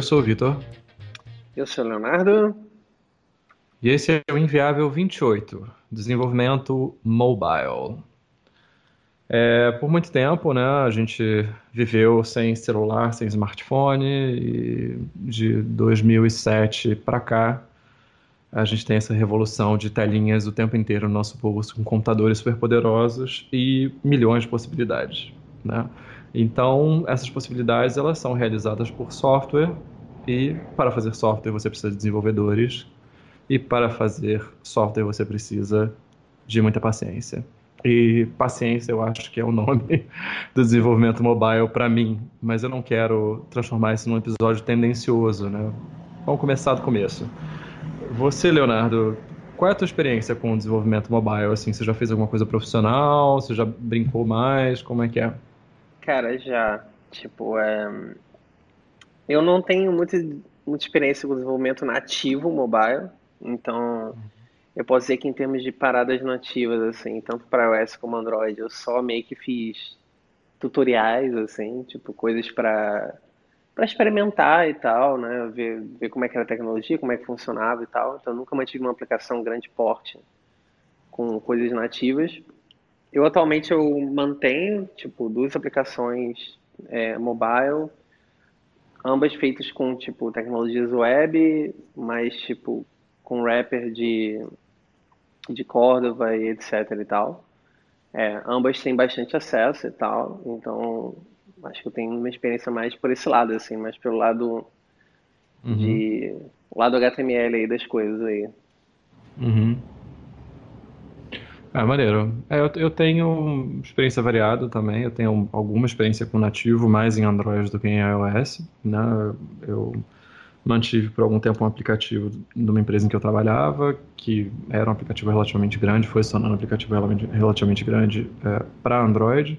eu sou o Vitor. Eu sou o Leonardo. E esse é o Inviável 28, desenvolvimento mobile. É, por muito tempo, né, a gente viveu sem celular, sem smartphone, e de 2007 para cá, a gente tem essa revolução de telinhas o tempo inteiro no nosso bolso, com computadores superpoderosos e milhões de possibilidades. Né? Então, essas possibilidades elas são realizadas por software, e para fazer software você precisa de desenvolvedores, e para fazer software você precisa de muita paciência. E paciência eu acho que é o nome do desenvolvimento mobile para mim, mas eu não quero transformar isso num episódio tendencioso, né? Vamos começar do começo. Você, Leonardo, qual é a tua experiência com o desenvolvimento mobile? Assim, você já fez alguma coisa profissional? Você já brincou mais? Como é que é? Cara, já. Tipo, é... eu não tenho muita, muita experiência com desenvolvimento nativo mobile, então eu posso dizer que em termos de paradas nativas, assim, tanto para iOS como Android, eu só meio que fiz tutoriais, assim, tipo, coisas para para experimentar e tal, né? Ver, ver como é que era a tecnologia, como é que funcionava e tal. Então, nunca mantive uma aplicação grande porte com coisas nativas. Eu atualmente eu mantenho tipo duas aplicações é, mobile, ambas feitas com tipo tecnologias web, mas tipo com wrapper de de Córdoba e etc e tal. É, ambas têm bastante acesso e tal, então acho que eu tenho uma experiência mais por esse lado, assim, mais pelo lado uhum. de lado HTML aí das coisas aí. Uhum. É, maneiro. É, eu, eu tenho experiência variada também. Eu tenho alguma experiência com nativo, mais em Android do que em iOS. Né? Eu mantive por algum tempo um aplicativo de uma empresa em que eu trabalhava, que era um aplicativo relativamente grande, foi tornando um aplicativo relativamente grande é, para Android.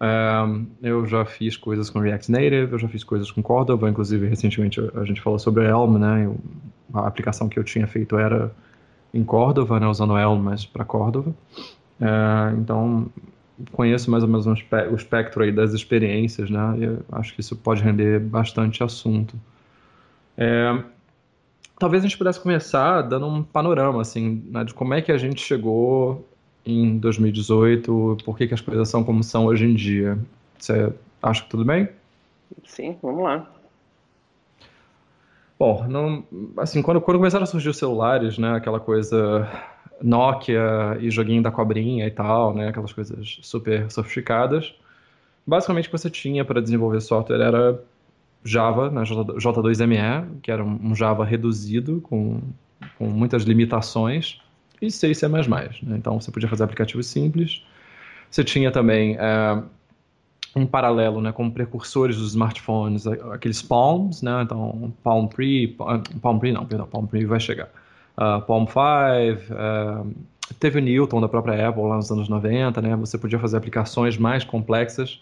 É, eu já fiz coisas com React Native, eu já fiz coisas com Cordova, inclusive recentemente a gente falou sobre Elm, né? a aplicação que eu tinha feito era em Cordova, né? usando Elm, mas para Cordova. É, então conheço mais ou menos um o espectro aí das experiências, né? E acho que isso pode render bastante assunto. É, talvez a gente pudesse começar dando um panorama assim, né, de como é que a gente chegou em 2018, por que, que as coisas são como são hoje em dia. Você acha que tudo bem? Sim, vamos lá. Bom, não, assim, quando, quando começaram a surgir os celulares, né, aquela coisa Nokia e joguinho da cobrinha e tal, né, aquelas coisas super sofisticadas, basicamente o que você tinha para desenvolver software era Java, né, J2ME, que era um Java reduzido, com, com muitas limitações, e C e C++. Né? Então, você podia fazer aplicativos simples. Você tinha também é, um paralelo né, com precursores dos smartphones, aqueles Palms, né? Então, Palm Pre, Palm Pre não, perdão, Palm Pre vai chegar. Uh, Palm 5, uh, teve o Newton da própria Apple lá nos anos 90, né? Você podia fazer aplicações mais complexas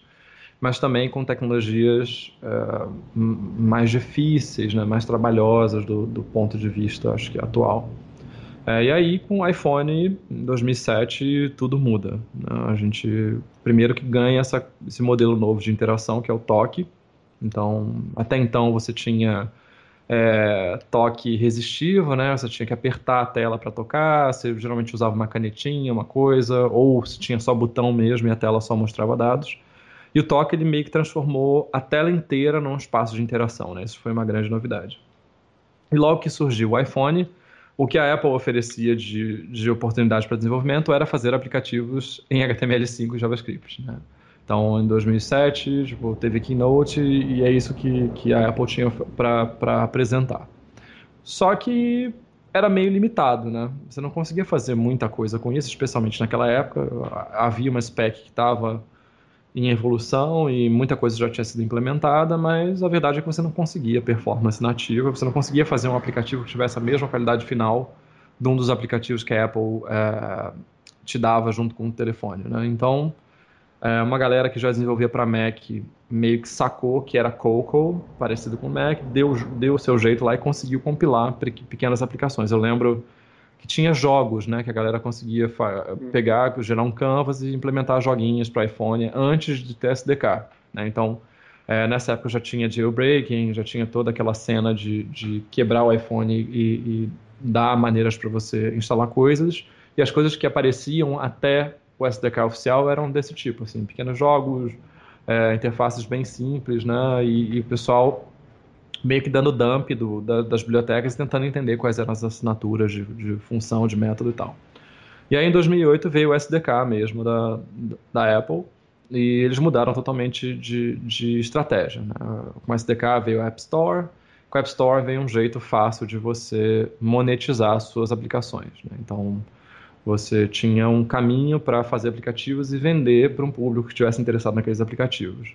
mas também com tecnologias uh, mais difíceis, né, mais trabalhosas do, do, ponto de vista, acho que atual. É, e aí, com o iPhone em 2007, tudo muda. Né? A gente, primeiro que ganha essa, esse modelo novo de interação, que é o toque. Então, até então você tinha é, toque resistivo, né? Você tinha que apertar a tela para tocar, você geralmente usava uma canetinha, uma coisa, ou se tinha só botão mesmo e a tela só mostrava dados. E o toque ele meio que transformou a tela inteira num espaço de interação, né? Isso foi uma grande novidade. E logo que surgiu o iPhone, o que a Apple oferecia de, de oportunidade para desenvolvimento era fazer aplicativos em HTML5 e JavaScript, né? Então, em 2007, tipo, teve Keynote e é isso que, que a Apple tinha para apresentar. Só que era meio limitado, né? Você não conseguia fazer muita coisa com isso, especialmente naquela época. Havia uma spec que estava em evolução e muita coisa já tinha sido implementada, mas a verdade é que você não conseguia performance nativa, você não conseguia fazer um aplicativo que tivesse a mesma qualidade final de um dos aplicativos que a Apple é, te dava junto com o telefone. Né? Então, é, uma galera que já desenvolvia para Mac meio que sacou que era Cocoa, parecido com Mac, deu, deu o seu jeito lá e conseguiu compilar pequenas aplicações. Eu lembro que tinha jogos, né, que a galera conseguia hum. pegar, gerar um canvas e implementar joguinhos para iPhone antes de ter SDK, né? Então, É, nessa época já tinha jailbreaking, já tinha toda aquela cena de, de quebrar o iPhone e, e dar maneiras para você instalar coisas. E as coisas que apareciam até o SDK oficial eram desse tipo, assim, pequenos jogos, é, interfaces bem simples, né? E, e, o pessoal meio que dando dump do, da, das bibliotecas, tentando entender quais eram as assinaturas de, de, função, de método e tal. E aí em 2008 veio o SDK mesmo da, da Apple, e eles mudaram totalmente de, de estratégia. Né? Com o SDK veio o App Store, com o App Store veio um jeito fácil de você monetizar suas aplicações. Né? Então, você tinha um caminho para fazer aplicativos e vender para um público que estivesse interessado naqueles aplicativos.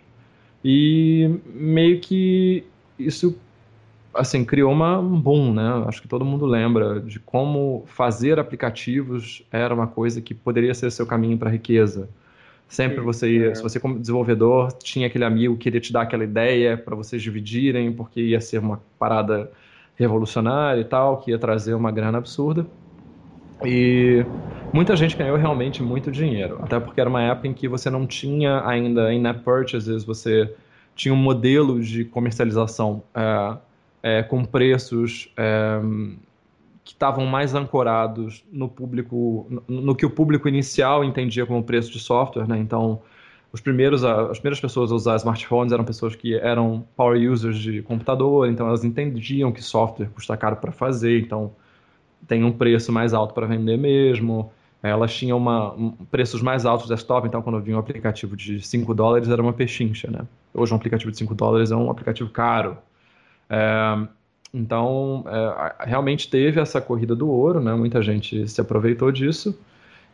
E meio que isso assim criou uma, um boom, né? Acho que todo mundo lembra de como fazer aplicativos era uma coisa que poderia ser seu caminho para a riqueza. Sempre você ia, é. se você como desenvolvedor tinha aquele amigo que queria te dar aquela ideia para vocês dividirem, porque ia ser uma parada revolucionária e tal, que ia trazer uma grana absurda. E muita gente ganhou realmente muito dinheiro, até porque era uma época em que você não tinha ainda in-app purchases, você tinha um modelo de comercialização é, é, com preços é, que estavam mais ancorados no público, no, no, que o público inicial entendia como preço de software, né? Então, os primeiros, as primeiras pessoas a usar smartphones eram pessoas que eram power users de computador, então elas entendiam que software custa caro para fazer, então tem um preço mais alto para vender mesmo. Elas tinham uma, um, preços mais altos desktop, então quando vinha um aplicativo de 5 dólares era uma pechincha, né? Hoje um aplicativo de 5 dólares é um aplicativo caro. É, então, é, realmente teve essa corrida do ouro, né? Muita gente se aproveitou disso.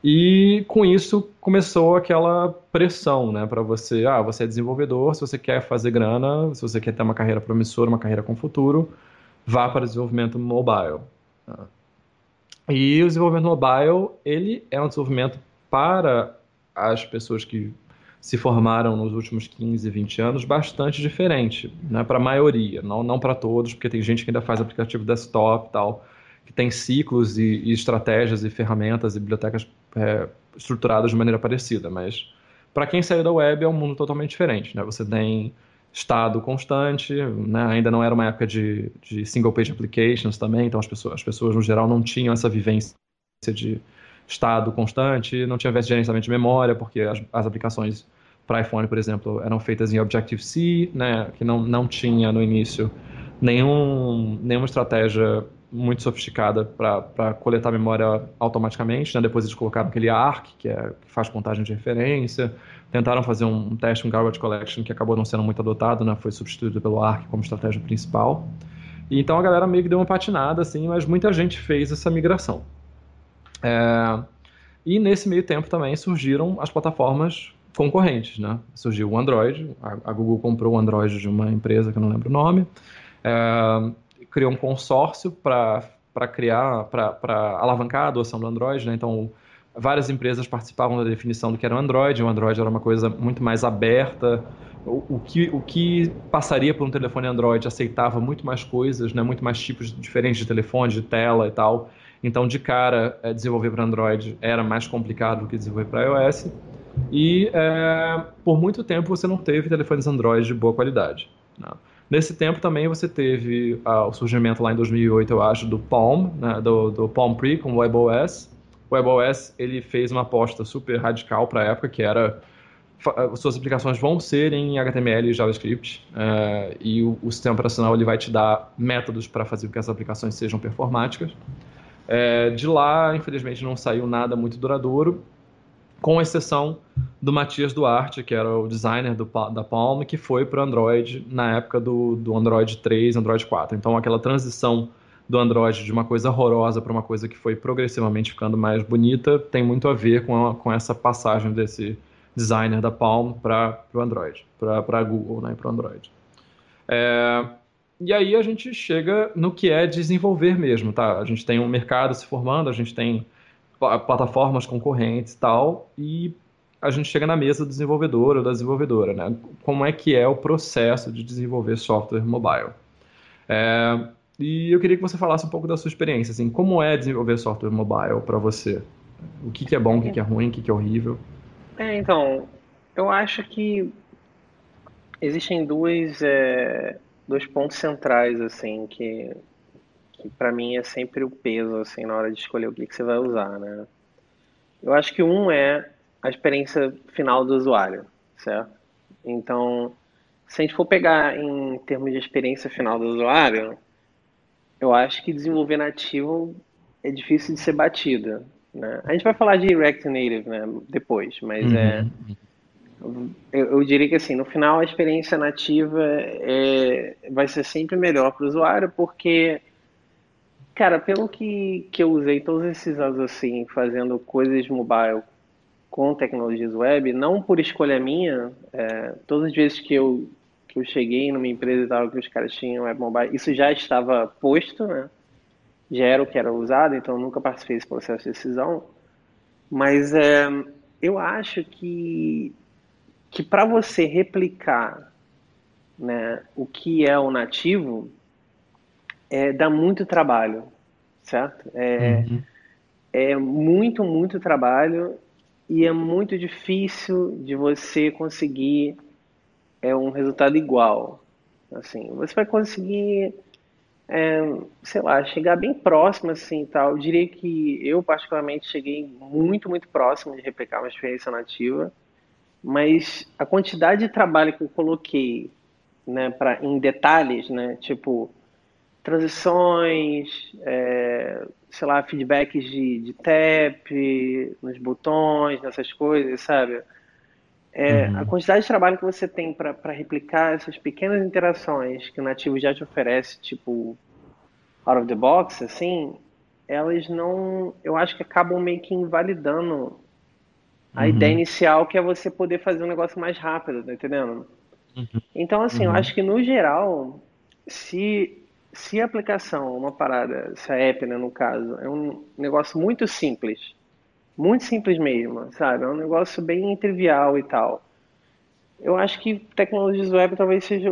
E com isso começou aquela pressão, né, para você, ah, você é desenvolvedor, se você quer fazer grana, se você quer ter uma carreira promissora, uma carreira com futuro, vá para desenvolvimento mobile. E o desenvolvimento mobile, ele é um desenvolvimento para as pessoas que se formaram nos últimos 15, 20 anos bastante diferente, né, para a maioria, não, não para todos, porque tem gente que ainda faz aplicativo desktop e tal, que tem ciclos e, e estratégias e ferramentas e bibliotecas é, estruturadas de maneira parecida, mas para quem saiu da web é um mundo totalmente diferente, né? Você tem estado constante, né? ainda não era uma época de, de single page applications também, então as pessoas, as pessoas no geral não tinham essa vivência de estado constante, não tinha gerenciamento de memória, porque as, as aplicações para iPhone, por exemplo, eram feitas em Objective-C, né, que não, não tinha no início nenhum, nenhuma estratégia muito sofisticada para coletar memória automaticamente. Né? Depois eles colocaram aquele ARC, que, é, que faz contagem de referência. Tentaram fazer um, teste, um garbage collection, que acabou não sendo muito adotado, né? foi substituído pelo ARC como estratégia principal. E, então a galera meio que deu uma patinada, assim, mas muita gente fez essa migração. É... E nesse meio tempo também surgiram as plataformas concorrentes, né? Surgiu o Android, a, Google comprou o Android de uma empresa que eu não lembro o nome, é, criou um consórcio para criar, para alavancar a adoção do Android, né? Então, várias empresas participavam da definição do que era o Android, o Android era uma coisa muito mais aberta, o, o, que, o que passaria por um telefone Android aceitava muito mais coisas, né? Muito mais tipos diferentes de telefone, de tela e tal, então, de cara, é, desenvolver para Android era mais complicado do que desenvolver para iOS. E é, por muito tempo você não teve telefones Android de boa qualidade. Né? Nesse tempo também você teve ah, o surgimento lá em 2008, eu acho, do Palm, né? do, do Palm Pre com o WebOS. O WebOS ele fez uma aposta super radical para a época, que era suas aplicações vão ser em HTML e JavaScript é, e o, o, sistema operacional ele vai te dar métodos para fazer com que as aplicações sejam performáticas. É, de lá, infelizmente, não saiu nada muito duradouro com exceção do Matias Duarte, que era o designer do, da Palm, que foi para Android na época do, do Android 3, Android 4. Então, aquela transição do Android de uma coisa horrorosa para uma coisa que foi progressivamente ficando mais bonita tem muito a ver com, a, com essa passagem desse designer da Palm para o Android, para a Google, né, para o Android. É, e aí a gente chega no que é desenvolver mesmo, tá? A gente tem um mercado se formando, a gente tem plataformas concorrentes e tal, e a gente chega na mesa do desenvolvedor ou da desenvolvedora, né? Como é que é o processo de desenvolver software mobile? É, e eu queria que você falasse um pouco da sua experiência, assim, como é desenvolver software mobile para você? O que, que, é bom, o que, que é ruim, o que, que é horrível? É, então, eu acho que existem duas, é, dois pontos centrais, assim, que, que para mim é sempre o peso, assim, na hora de escolher o que, que você vai usar, né? Eu acho que um é a experiência final do usuário, certo? Então, se a gente for pegar em termos de experiência final do usuário, eu acho que desenvolver nativo é difícil de ser batido, né? A gente vai falar de React Native, né, depois, mas uhum. é eu, eu, diria que assim, no final a experiência nativa é, vai ser sempre melhor para o usuário, porque, cara, pelo que, que eu usei todos esses anos assim, fazendo coisas mobile com tecnologias web, não por escolha minha, é, todas as vezes que eu, que eu cheguei numa empresa e tal, que os caras tinham web mobile, isso já estava posto, né? Já era o que era usado, então nunca participei desse processo de decisão. Mas é, eu acho que que para você replicar né, o que é o nativo, é, dá muito trabalho, certo? É, uhum. é muito, muito trabalho e é muito difícil de você conseguir é, um resultado igual. Assim, você vai conseguir, é, sei lá, chegar bem próximo assim tal. Eu diria que eu particularmente cheguei muito, muito próximo de replicar uma experiência nativa mas a quantidade de trabalho que eu coloquei né, pra, em detalhes, né, tipo transições, é, sei lá, feedbacks de, de tap, nos botões, nessas coisas, sabe? É, uhum. A quantidade de trabalho que você tem para replicar essas pequenas interações que o nativo já te oferece, tipo, out of the box, assim, elas não. Eu acho que acabam meio que invalidando a uhum. ideia inicial que é você poder fazer um negócio mais rápido, tá entendendo? Uhum. Então, assim, uhum. eu acho que no geral, se, se a aplicação, uma parada, se a app, né, no caso, é um negócio muito simples, muito simples mesmo, sabe? É um negócio bem trivial e tal. Eu acho que tecnologias web talvez seja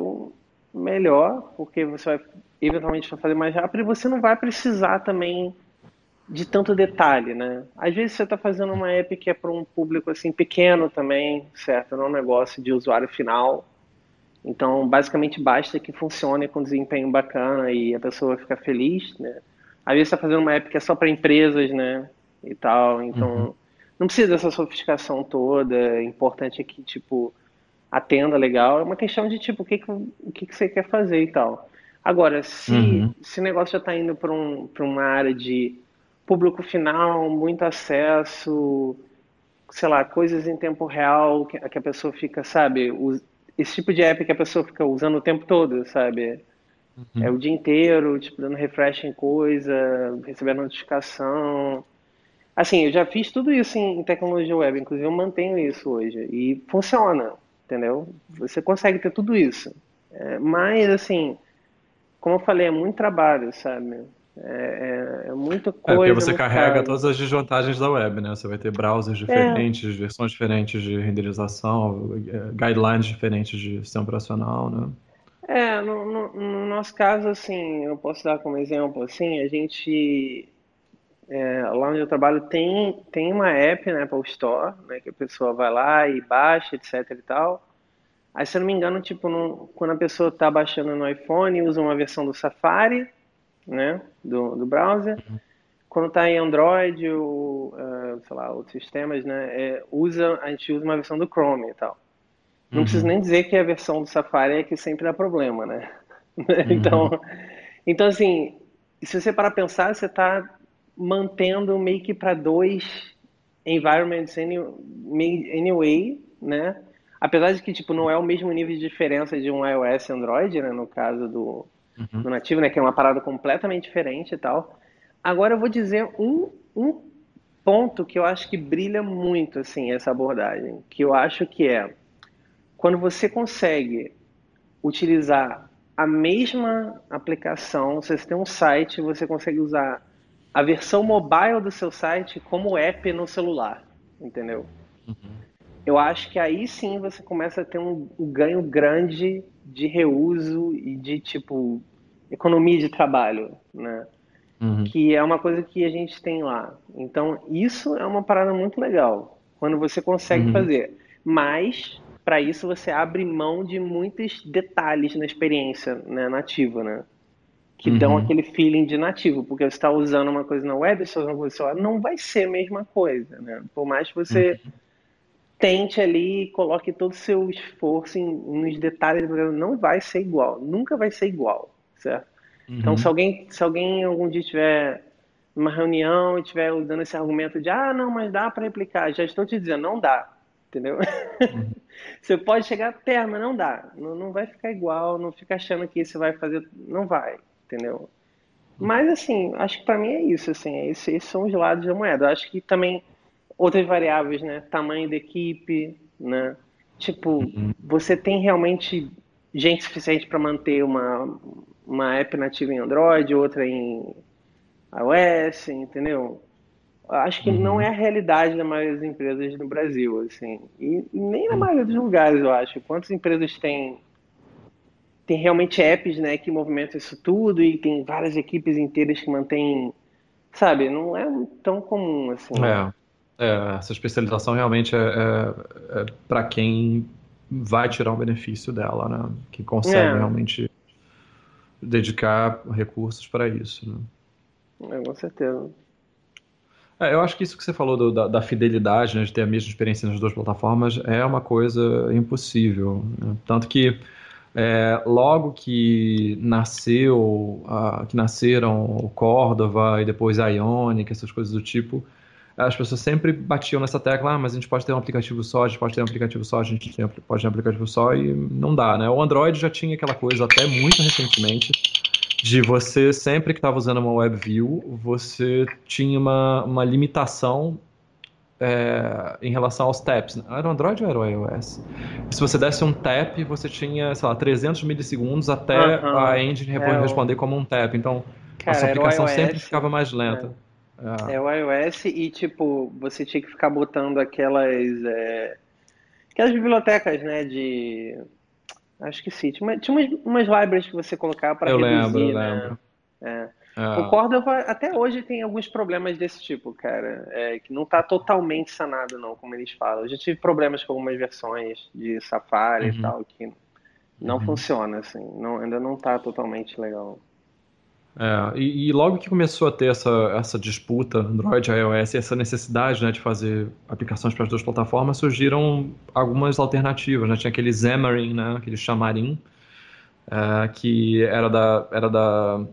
melhor, porque você vai eventualmente fazer mais rápido e você não vai precisar também de tanto detalhe, né? Às vezes você está fazendo uma app que é para um público assim pequeno também, certo? Não é um negócio de usuário final. Então, basicamente basta que funcione com desempenho bacana e a pessoa fica feliz, né? Às vezes está fazendo uma app que é só para empresas, né? E tal. Então, uhum. não precisa dessa sofisticação toda. É importante é que tipo atenda legal. É uma questão de tipo o que que, o que, que você quer fazer e tal. Agora, se, uhum. se o negócio já está indo para um, uma área de público final, muito acesso, sei lá, coisas em tempo real que, que a pessoa fica, sabe, esse tipo de app que a pessoa fica usando o tempo todo, sabe? Uhum. É o dia inteiro, tipo, dando refresh em coisa, recebendo notificação. Assim, eu já fiz tudo isso em, tecnologia web, inclusive eu mantenho isso hoje. E funciona, entendeu? Você consegue ter tudo isso. É, mas, assim, como eu falei, é muito trabalho, sabe? É, é, é muita coisa. É, porque você carrega caro. todas as desvantagens da web, né? Você vai ter browsers diferentes, é. versões diferentes de renderização, é, guidelines diferentes de sistema operacional, né? É, no, no, no, nosso caso, assim, eu posso dar como exemplo, assim, a gente, é, lá onde eu trabalho, tem, tem uma app, né, Apple Store, né, que a pessoa vai lá e baixa, etc e tal. Aí, se eu não me engano, tipo, no, quando a pessoa está baixando no iPhone, usa uma versão do Safari, né, do, do browser. Uhum. Quando está em Android ou, uh, sei lá, outros sistemas, né, é, usa, a gente usa uma versão do Chrome e tal. Não uhum. preciso nem dizer que a versão do Safari é que sempre dá problema, né? Uhum. então, então, assim, se você parar pensar, você está mantendo meio que para dois environments anyway, né? Apesar de que, tipo, não é o mesmo nível de diferença de um iOS e Android, né? No caso do, uhum. do nativo, né? Que é uma parada completamente diferente e tal. Agora eu vou dizer um, um ponto que eu acho que brilha muito, assim, essa abordagem. Que eu acho que é quando você consegue utilizar a mesma aplicação, se você tem um site, você consegue usar a versão mobile do seu site como app no celular, entendeu? Uhum. Eu acho que aí sim você começa a ter um, um ganho grande de reuso e de tipo economia de trabalho, né? Uhum. Que é uma coisa que a gente tem lá. Então, isso é uma parada muito legal. Quando você consegue uhum. fazer. Mas, para isso você abre mão de muitos detalhes na experiência né, nativa, né? Que uhum. dão aquele feeling de nativo, porque você está usando uma coisa na web, você está usando uma coisa celular, não vai ser a mesma coisa, né? Por mais que você uhum. tente ali, coloque todo o seu esforço em, nos detalhes, não vai ser igual, nunca vai ser igual, certo? Então, uhum. Então, se alguém, se alguém algum dia tiver numa reunião e estiver dando esse argumento de ah, não, mas dá para replicar, já estou te dizendo, não dá entendeu? Uhum. você pode chegar até, mas não dá. Não, não vai ficar igual, não fica achando que você vai fazer. Não vai, entendeu? Mas, assim, acho que para mim é isso, assim, é esses, esses são os lados da moeda. Eu acho que também outras variáveis, né? Tamanho da equipe, né? Tipo, uhum. você tem realmente gente suficiente para manter uma, uma app nativa em Android, outra em iOS, entendeu? acho que uhum. não é a realidade da maioria das empresas no Brasil, assim. E nem na maioria dos lugares, eu acho. Quantas empresas têm tem realmente apps, né, que movimentam isso tudo e tem várias equipes inteiras que mantêm, sabe? Não é tão comum assim. É, é essa especialização realmente é, é, é para quem vai tirar um benefício dela, né? Que consegue é. realmente dedicar recursos para isso, né? É, com certeza. É, eu acho que isso que você falou do, da, da, fidelidade, né, de ter a mesma experiência nas duas plataformas, é uma coisa impossível. Né? Tanto que é, logo que nasceu, uh, que nasceram o Cordova e depois a Ionic, essas coisas do tipo, as pessoas sempre batiam nessa tecla, ah, mas a gente pode ter um aplicativo só, a gente pode ter um aplicativo só, a gente pode ter um aplicativo só e não dá, né? O Android já tinha aquela coisa até muito recentemente de você, sempre que estava usando uma WebView, você tinha uma, uma limitação é, em relação aos taps. Era o Android ou era o iOS? Se você desse um tap, você tinha, sei lá, 300 milissegundos até uh -huh. a engine é responder o... como um tap. Então, Cara, a sua aplicação sempre ficava mais lenta. É. é. o iOS e, tipo, você tinha que ficar botando aquelas... É, aquelas bibliotecas, né, de Acho que sim. Tinha, umas, umas libraries que você colocava para reduzir, lembro, eu né? lembro. Ah. O Cordova até hoje tem alguns problemas desse tipo, cara. É, que não está totalmente sanado, não, como eles falam. Eu já tive problemas com algumas versões de Safari uhum. e tal, que não uhum. funciona, assim. Não, ainda não está totalmente legal. É, e, e, logo que começou a ter essa, essa disputa Android e iOS, essa necessidade né, de fazer aplicações para as duas plataformas, surgiram algumas alternativas. Né? Tinha aquele Xamarin, né, aquele Xamarin, é, que era, da, era da,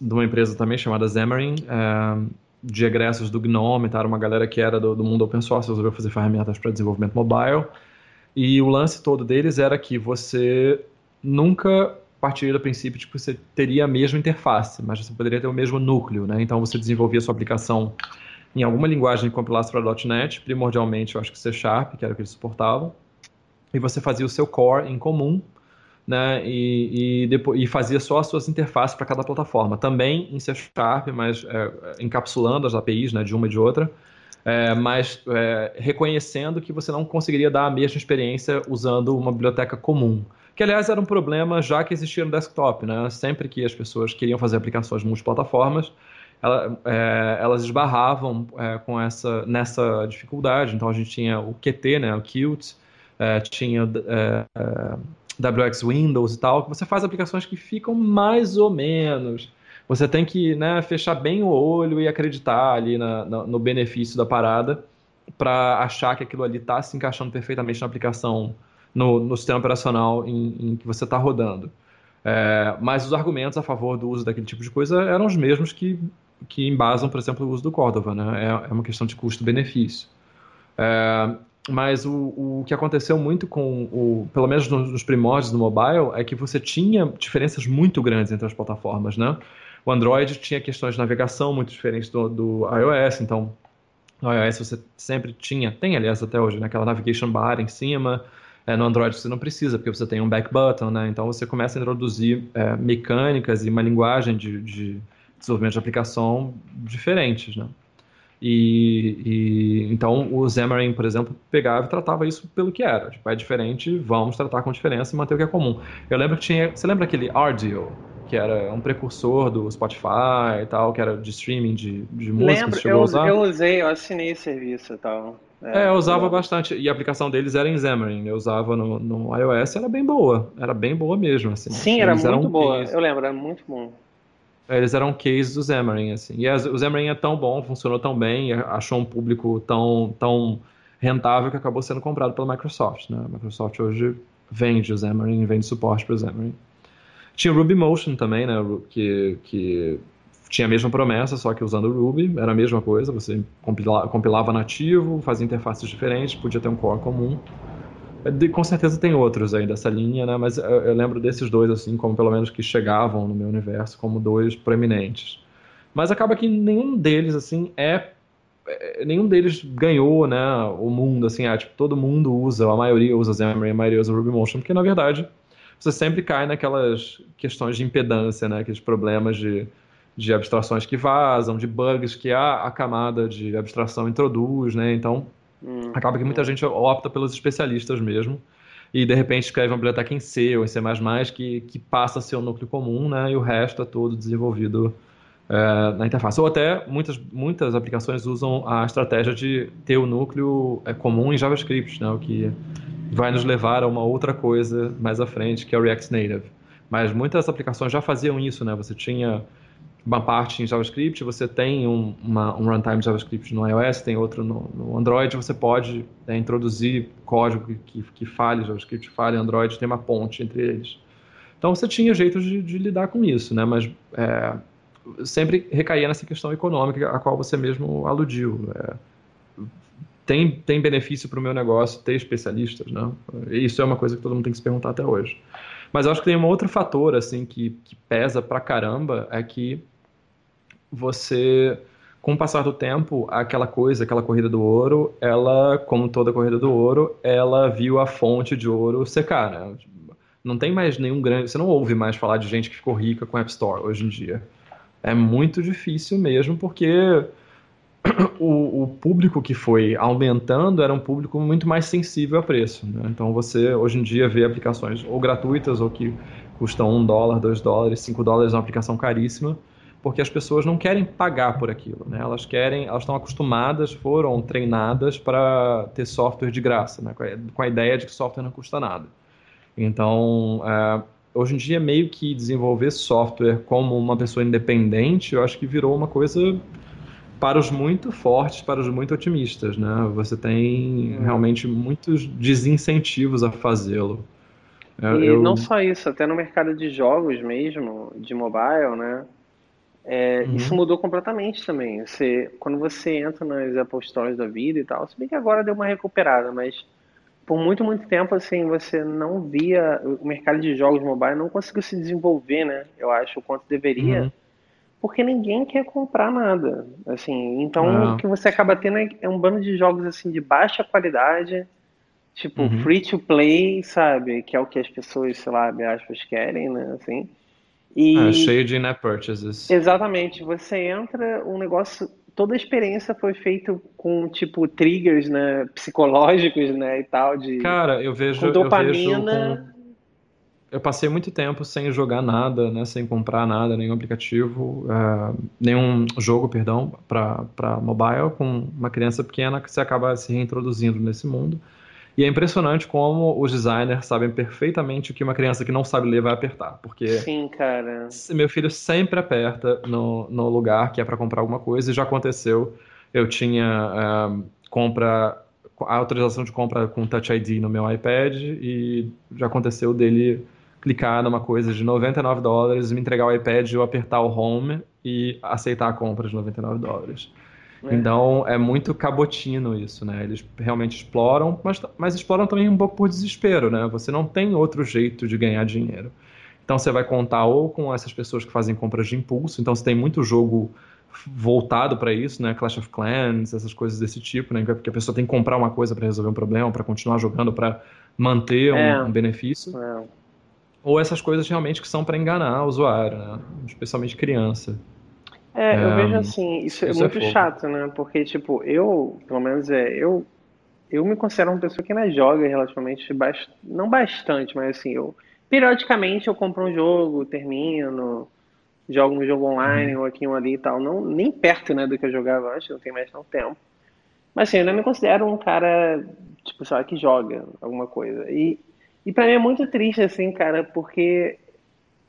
de uma empresa também chamada Xamarin, é, de egressos do GNOME, tá? era uma galera que era do, do mundo open source, resolveu fazer ferramentas para desenvolvimento mobile. E o lance todo deles era que você nunca partiria do princípio de que você teria a mesma interface, mas você poderia ter o mesmo núcleo, né? Então você desenvolvia sua aplicação em alguma linguagem compilasse para .NET, primordialmente eu acho que C Sharp, que era o que eles suportavam, e você fazia o seu core em comum, né? E, e, depois, e fazia só as suas interfaces para cada plataforma, também em C Sharp, mas é, encapsulando as APIs, né? De uma e de outra. É, mas é, reconhecendo que você não conseguiria dar a mesma experiência usando uma biblioteca comum que aliás era um problema já que existia no desktop, né? Sempre que as pessoas queriam fazer aplicações multiplataformas, ela, é, elas esbarravam é, com essa nessa dificuldade. Então a gente tinha o Qt, né? O Qt, é, tinha é, é, WX Windows e tal, que você faz aplicações que ficam mais ou menos. Você tem que né, fechar bem o olho e acreditar ali na, na, no benefício da parada para achar que aquilo ali está se encaixando perfeitamente na aplicação no, no sistema operacional em, em que você está rodando. É, mas os argumentos a favor do uso daquele tipo de coisa eram os mesmos que, que embasam, por exemplo, o uso do Cordova. Né? É, é uma questão de custo-benefício. É, mas o, o que aconteceu muito com, o, pelo menos nos primórdios do mobile, é que você tinha diferenças muito grandes entre as plataformas. Né? O Android tinha questões de navegação muito diferentes do, do iOS, então no iOS você sempre tinha, tem aliás até hoje, né, aquela navigation bar em cima, é, no Android você não precisa, porque você tem um back button, né? Então você começa a introduzir é, mecânicas e uma linguagem de, de, desenvolvimento de aplicação diferentes, né? E, e, então o Xamarin, por exemplo, pegava e tratava isso pelo que era. Tipo, é diferente, vamos tratar com diferença e manter o que é comum. Eu lembro que tinha. Você lembra aquele RDO? que era um precursor do Spotify e tal, que era de streaming de, de música. Lembro, eu, eu usei, eu assinei esse serviço e tal. É, eu usava eu- bastante. E a aplicação deles era em Xamarin. Eu usava no, no iOS, era bem boa. Era bem boa mesmo, assim. Sim, era Eles muito boa. Eu lembro, era muito bom. Eles eram case do Xamarin, assim. E o Xamarin é tão bom, funcionou tão bem, achou um público tão, tão rentável que acabou sendo comprado pela Microsoft, né? A Microsoft hoje vende o Xamarin, vende suporte para o Xamarin. Tinha o Ruby Motion também, né? Que, que tinha a mesma promessa, só que usando o Ruby, era a mesma coisa. Você compila- compilava nativo, fazia interfaces diferentes, podia ter um core comum. Com certeza tem outros aí dessa linha, né? Mas eu, eu lembro desses dois, assim, como pelo menos que chegavam no meu universo como dois proeminentes. Mas acaba que nenhum deles, assim, é. é- Nenhum deles ganhou, né, o mundo, assim, ah, tipo, todo mundo usa, a maioria usa Xamarin, a maioria usa Ruby Motion, porque na verdade você sempre cai naquelas questões de impedância, né, aqueles problemas de, de abstrações que vazam, de bugs que a, a camada de abstração introduz, né, então Hum. Acaba que muita gente opta pelos especialistas mesmo. E de repente escreve uma biblioteca em C ou em C++ que, que passa a ser o núcleo comum, né? E o resto é todo desenvolvido é, na interface. Ou até muitas, muitas aplicações usam a estratégia de ter o núcleo é, comum em JavaScript, né? O que vai nos levar a uma outra coisa mais à frente, que é o React Native. Mas muitas aplicações já faziam isso, né? Você tinha uma parte em JavaScript, você tem um, uma, um runtime JavaScript no iOS, tem outro no, no Android, você pode né, introduzir código que, que, fale JavaScript, fale Android, tem uma ponte entre eles. Então você tinha jeitos de, de lidar com isso, né? Mas é, sempre recaía nessa questão econômica a qual você mesmo aludiu. É, tem, tem benefício para o meu negócio ter especialistas, né? Isso é uma coisa que todo mundo tem que se perguntar até hoje. Mas eu acho que tem um outro fator assim que, que pesa pra caramba é que você, com o passar do tempo, aquela coisa, aquela corrida do ouro, ela, como toda corrida do ouro, ela viu a fonte de ouro secar, né? Não tem mais nenhum grande, você não ouve mais falar de gente que ficou rica com App Store hoje em dia. É muito difícil mesmo, porque o, o, público que foi aumentando era um público muito mais sensível a preço. Né? Então você hoje em dia vê aplicações ou gratuitas ou que custam um dólar, dois dólares, cinco dólares, uma aplicação caríssima, porque as pessoas não querem pagar por aquilo. Né? Elas querem, elas estão acostumadas, foram treinadas para ter software de graça, né? com a ideia de que software não custa nada. Então, é, hoje em dia, meio que desenvolver software como uma pessoa independente, eu acho que virou uma coisa para os muito fortes, para os muito otimistas, né? Você tem realmente muitos desincentivos a fazê-lo. E eu... não só isso, até no mercado de jogos mesmo, de mobile, né? É, uhum. Isso mudou completamente também. Você, quando você entra nas Apple Stores da vida e tal, se bem que agora deu uma recuperada, mas por muito, muito tempo, assim, você não via, o mercado de jogos mobile não conseguiu se desenvolver, né? Eu acho, o quanto deveria. Uhum porque ninguém quer comprar nada, assim, então o que você acaba tendo é um bando de jogos assim de baixa qualidade, tipo uhum. free to play, sabe, que é o que as pessoas, sei lá, aspas, querem, né, assim. E ah, cheio de in-app purchases. Exatamente, você entra, um negócio, toda a experiência foi feita com tipo triggers, né, psicológicos, né, e tal de Cara, eu vejo com dopamina. Eu vejo com eu passei muito tempo sem jogar nada, né, sem comprar nada, nenhum aplicativo, uh, nenhum jogo, perdão, para mobile, com uma criança pequena que você acaba se reintroduzindo nesse mundo. E é impressionante como os designers sabem perfeitamente o que uma criança que não sabe ler vai apertar. Porque Sim, cara. meu filho sempre aperta no, no lugar que é para comprar alguma coisa, e já aconteceu. Eu tinha uh, compra a autorização de compra com Touch ID no meu iPad e já aconteceu dele clicar numa coisa de 99 dólares, me entregar o iPad, eu apertar o home e aceitar a compra de 99 dólares. É. Então é muito cabotino isso, né? Eles realmente exploram, mas, mas exploram também um pouco por desespero, né? Você não tem outro jeito de ganhar dinheiro. Então você vai contar ou com essas pessoas que fazem compras de impulso, então você tem muito jogo voltado para isso, né? Clash of Clans, essas coisas desse tipo, né? Porque a pessoa tem que comprar uma coisa para resolver um problema, para continuar jogando, para manter é. um, um, benefício. É. Ou essas coisas realmente que são para enganar o usuário, né? Especialmente criança. É, eu vejo assim, isso, isso é muito é chato, né? Porque, tipo, eu, pelo menos é, eu, eu me considero uma pessoa que ainda joga relativamente, bast... não bastante, mas assim, eu, periodicamente eu compro um jogo, termino, jogo um jogo online, ou aqui um ali e tal. Não, nem perto, né, do que eu jogava antes, não tem mais tanto tempo. Mas assim, eu não me considero um cara, tipo, só que joga alguma coisa. E, e pra mim é muito triste, assim, cara, porque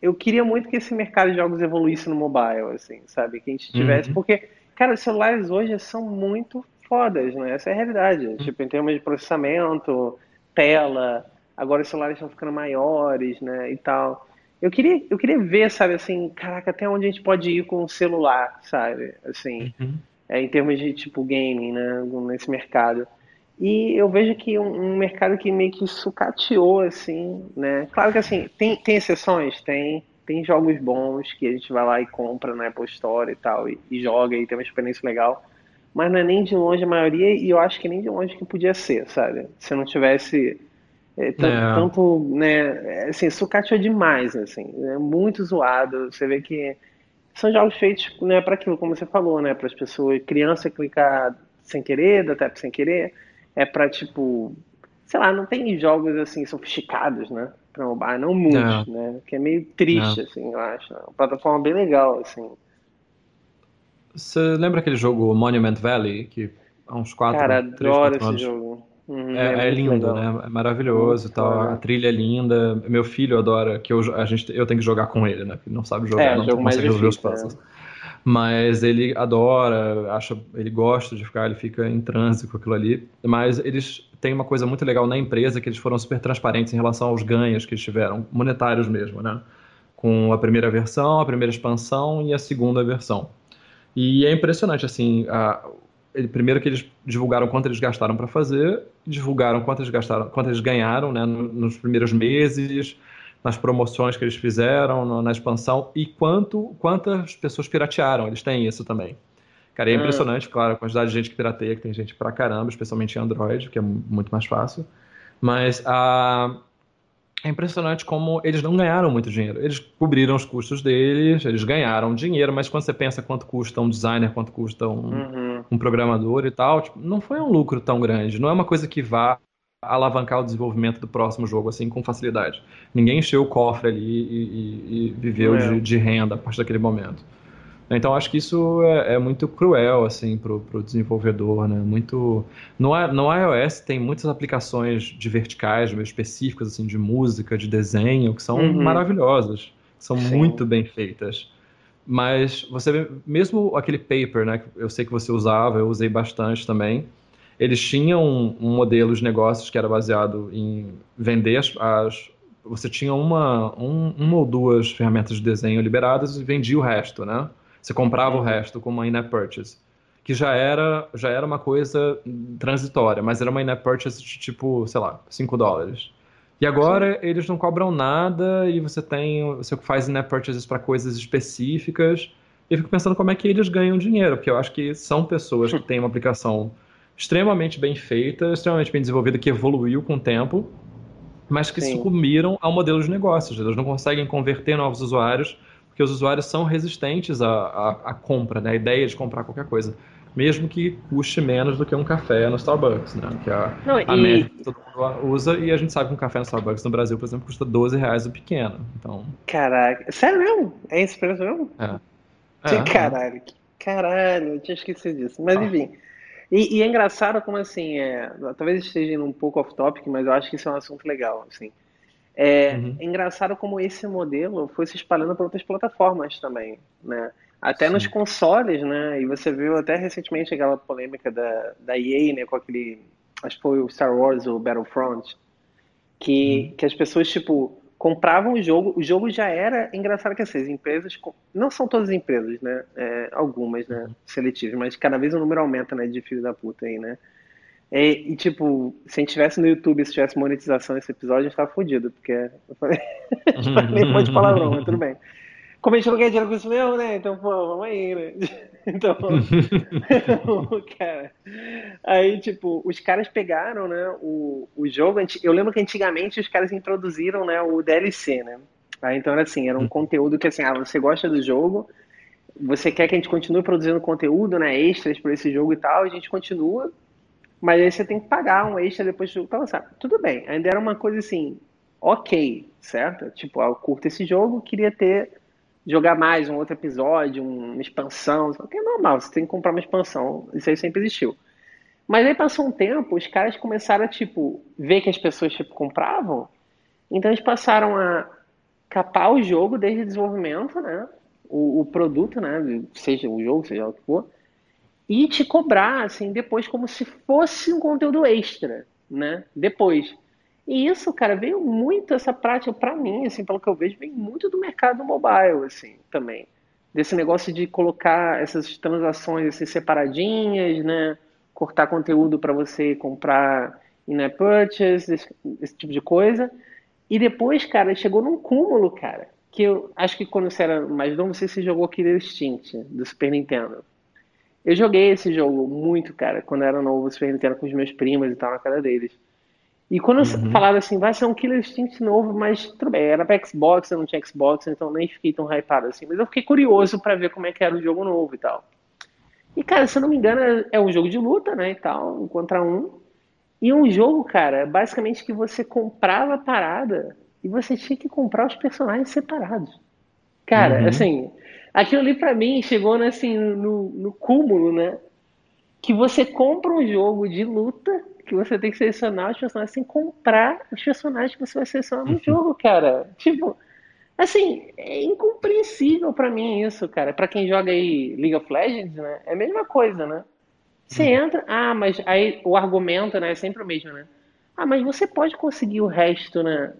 eu queria muito que esse mercado de jogos evoluísse no mobile, assim, sabe? Que a gente tivesse. Uhum. Porque, cara, os celulares hoje são muito fodas, né? Essa é a realidade. Uhum. Tipo, em termos de processamento, tela, agora os celulares estão ficando maiores, né? E tal. Eu queria, eu queria ver, sabe, assim, caraca, até onde a gente pode ir com o celular, sabe? Assim, uhum. é, em termos de, tipo, gaming, né? Nesse mercado. E eu vejo que um, um, mercado que meio que sucateou, assim, né? Claro que, assim, tem, tem exceções, tem. Tem jogos bons que a gente vai lá e compra na Apple Store e tal, e, e joga e tem uma experiência legal. Mas não é nem de longe a maioria, e eu acho que nem de longe que podia ser, sabe? Se não tivesse é, tanto, é. tanto, né, assim, sucateou demais, assim, é muito zoado. Você vê que são jogos feitos, né, para aquilo, como você falou, né, para as pessoas, criança clicar sem querer, dar tap sem querer é para tipo, sei lá, não tem jogos assim sofisticados, né? Pra mobile, não muitos, não. né? Que é meio triste, não. assim, eu acho. É uma plataforma bem legal, assim. Você lembra aquele jogo Monument Valley, que há uns quatro Cara, adoro esse anos... jogo. Uhum, é, é, é lindo, legal. né? É maravilhoso tal. A trilha é linda. Meu filho adora, que eu, a gente, eu tenho que jogar com ele, né? Porque não sabe jogar, é, não jogo consegue resolver os puzzles. É. Mas ele adora, acha, ele gosta de ficar, ele fica em transe com aquilo ali. Mas eles têm uma coisa muito legal na empresa que eles foram super transparentes em relação aos ganhos que eles tiveram, monetários mesmo, né? Com a primeira versão, a primeira expansão e a segunda versão. E é impressionante, assim, a, ele, primeiro que eles divulgaram quanto eles gastaram para fazer, divulgaram quanto eles gastaram, quanto eles ganharam, né, nos primeiros meses, nas promoções que eles fizeram, na expansão, e quanto, quantas pessoas piratearam. Eles têm isso também. Cara, é hum. impressionante, claro, a quantidade de gente que pirateia, que tem gente pra caramba, especialmente em Android, que é muito mais fácil. Mas a, é impressionante como eles não ganharam muito dinheiro. Eles cobriram os custos deles, eles ganharam dinheiro, mas quando você pensa quanto custa um designer, quanto custa um, uhum. um programador e tal, tipo, não foi um lucro tão grande. Não é uma coisa que vá alavancar o desenvolvimento do próximo jogo assim com facilidade. Ninguém encheu o cofre ali e, e, e viveu é. de, de, renda a partir daquele momento. Então acho que isso é, é muito cruel assim para o desenvolvedor, né? Muito no, no iOS tem muitas aplicações de verticais, meio específicas assim de música, de desenho que são uhum. maravilhosas, são Sim. muito bem feitas. Mas você mesmo aquele paper, né? Eu sei que você usava, eu usei bastante também eles tinham um, um modelo de negócios que era baseado em vender as, as você tinha uma, um, uma ou duas ferramentas de desenho liberadas e vendia o resto, né? Você comprava o resto com uma in-app purchase, que já era, já era uma coisa transitória, mas era uma in-app purchase de tipo, sei lá, 5 dólares. E agora Sim. eles não cobram nada e você tem, você faz in-app purchases para coisas específicas. E eu fico pensando como é que eles ganham dinheiro, porque eu acho que são pessoas que têm uma aplicação extremamente bem feita, extremamente bem desenvolvida, que evoluiu com o tempo, mas que Sim. sucumbiram ao modelo de negócios. Eles não conseguem converter novos usuários, porque os usuários são resistentes à, à, à compra, né? à ideia de comprar qualquer coisa. Mesmo que custe menos do que um café no Starbucks, né? Que é a, não, a e... média que todo mundo usa, e a gente sabe que um café no Starbucks no Brasil, por exemplo, custa 12 reais o pequeno. Então... Caraca, sério mesmo? É esse preço mesmo? É. é caralho, é. caralho, eu tinha esquecido disso. Mas ah. enfim. E, e, é engraçado como assim, é, talvez esteja indo um pouco off topic, mas eu acho que isso é um assunto legal, assim. É, uhum. é engraçado como esse modelo foi se espalhando para outras plataformas também, né? Até Sim. nos consoles, né? E você viu até recentemente aquela polêmica da, da EA, né? Com aquele, acho que foi o Star Wars, o Battlefront, que, uhum. que as pessoas, tipo, compravam o jogo, o jogo já era engraçado que assim, as empresas, não são todas as empresas, né? É, algumas, né? Uhum. Seletivas, mas cada vez o número aumenta, né? De filho da puta aí, né? E, e, tipo, se a gente tivesse no YouTube, se tivesse monetização nesse episódio, a gente tava fodido, porque eu falei, a gente falei um monte de palavrão, mas tudo bem. Como a gente não ganha dinheiro com isso mesmo, né? Então, pô, vamos aí, né? Então, cara. Aí, tipo, os caras pegaram, né, o, o jogo. Eu lembro que antigamente os caras introduziram, né, o DLC, né? Aí, então era assim, era um uhum. conteúdo que assim, ah, você gosta do jogo, você quer que a gente continue produzindo conteúdo, né, extras para esse jogo e tal, a gente continua, mas aí você tem que pagar um extra depois do jogo pra lançar. Tudo bem, ainda era uma coisa assim, ok, certo? Tipo, ah, eu curto esse jogo, queria ter jogar mais um outro episódio, uma expansão, que é normal, você tem que comprar uma expansão, isso aí sempre existiu. Mas aí passou um tempo, os caras começaram a, tipo, ver que as pessoas, tipo, compravam, então eles passaram a capar o jogo desde o desenvolvimento, né, o, o produto, né, seja o jogo, seja o que for, e te cobrar, assim, depois como se fosse um conteúdo extra, né, depois. E isso, cara, veio muito essa prática para mim, assim, pelo que eu vejo, vem muito do mercado mobile, assim, também. Desse negócio de colocar essas transações assim, separadinhas, né? Cortar conteúdo para você comprar in-app purchase, esse, esse, tipo de coisa. E depois, cara, chegou num cúmulo, cara, que eu acho que quando você era mais novo, você se jogou Killer Instinct do Super Nintendo. Eu joguei esse jogo muito, cara, quando era novo Super Nintendo com os meus primos e tal, na cara deles. E quando uhum. falaram assim, vai ser um Killer Instinct novo, mas tudo bem, era pra Xbox, eu não tinha Xbox, então nem fiquei tão hypado assim. Mas eu fiquei curioso para ver como é que era o jogo novo e tal. E, cara, se eu não me engano, é um jogo de luta, né, e tal, um contra um. E um jogo, cara, basicamente que você comprava a parada e você tinha que comprar os personagens separados. Cara, uhum. assim, aquilo ali pra mim chegou, né, assim, no, no cúmulo, né? Que você compra um jogo de luta que você tem que selecionar os personagens sem comprar os personagens que você vai selecionar no uhum. jogo, cara. Tipo, assim, é incompreensível para mim isso, cara. Para quem joga aí League of Legends, né? É a mesma coisa, né? Você uhum. entra, ah, mas aí o argumento, né, é sempre o mesmo, né? Ah, mas você pode conseguir o resto, né?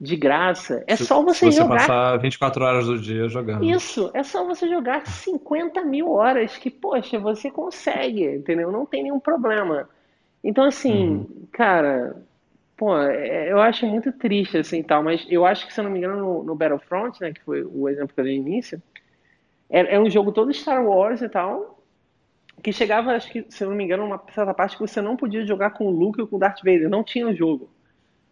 De graça. É se, só você, se você jogar. passar 24 horas do dia jogando. Isso, é só você jogar 50 mil horas que, poxa, você consegue, entendeu? Não tem nenhum problema. Então, assim, uhum. cara, pô, é, eu acho muito triste, assim, tal, mas eu acho que, se eu não me engano, no, no Battlefront, né, que foi o exemplo que eu dei no início, é, é, um jogo todo Star Wars e tal, que chegava, acho que, se eu não me engano, uma certa parte que você não podia jogar com o Luke ou com o Darth Vader, não tinha o jogo.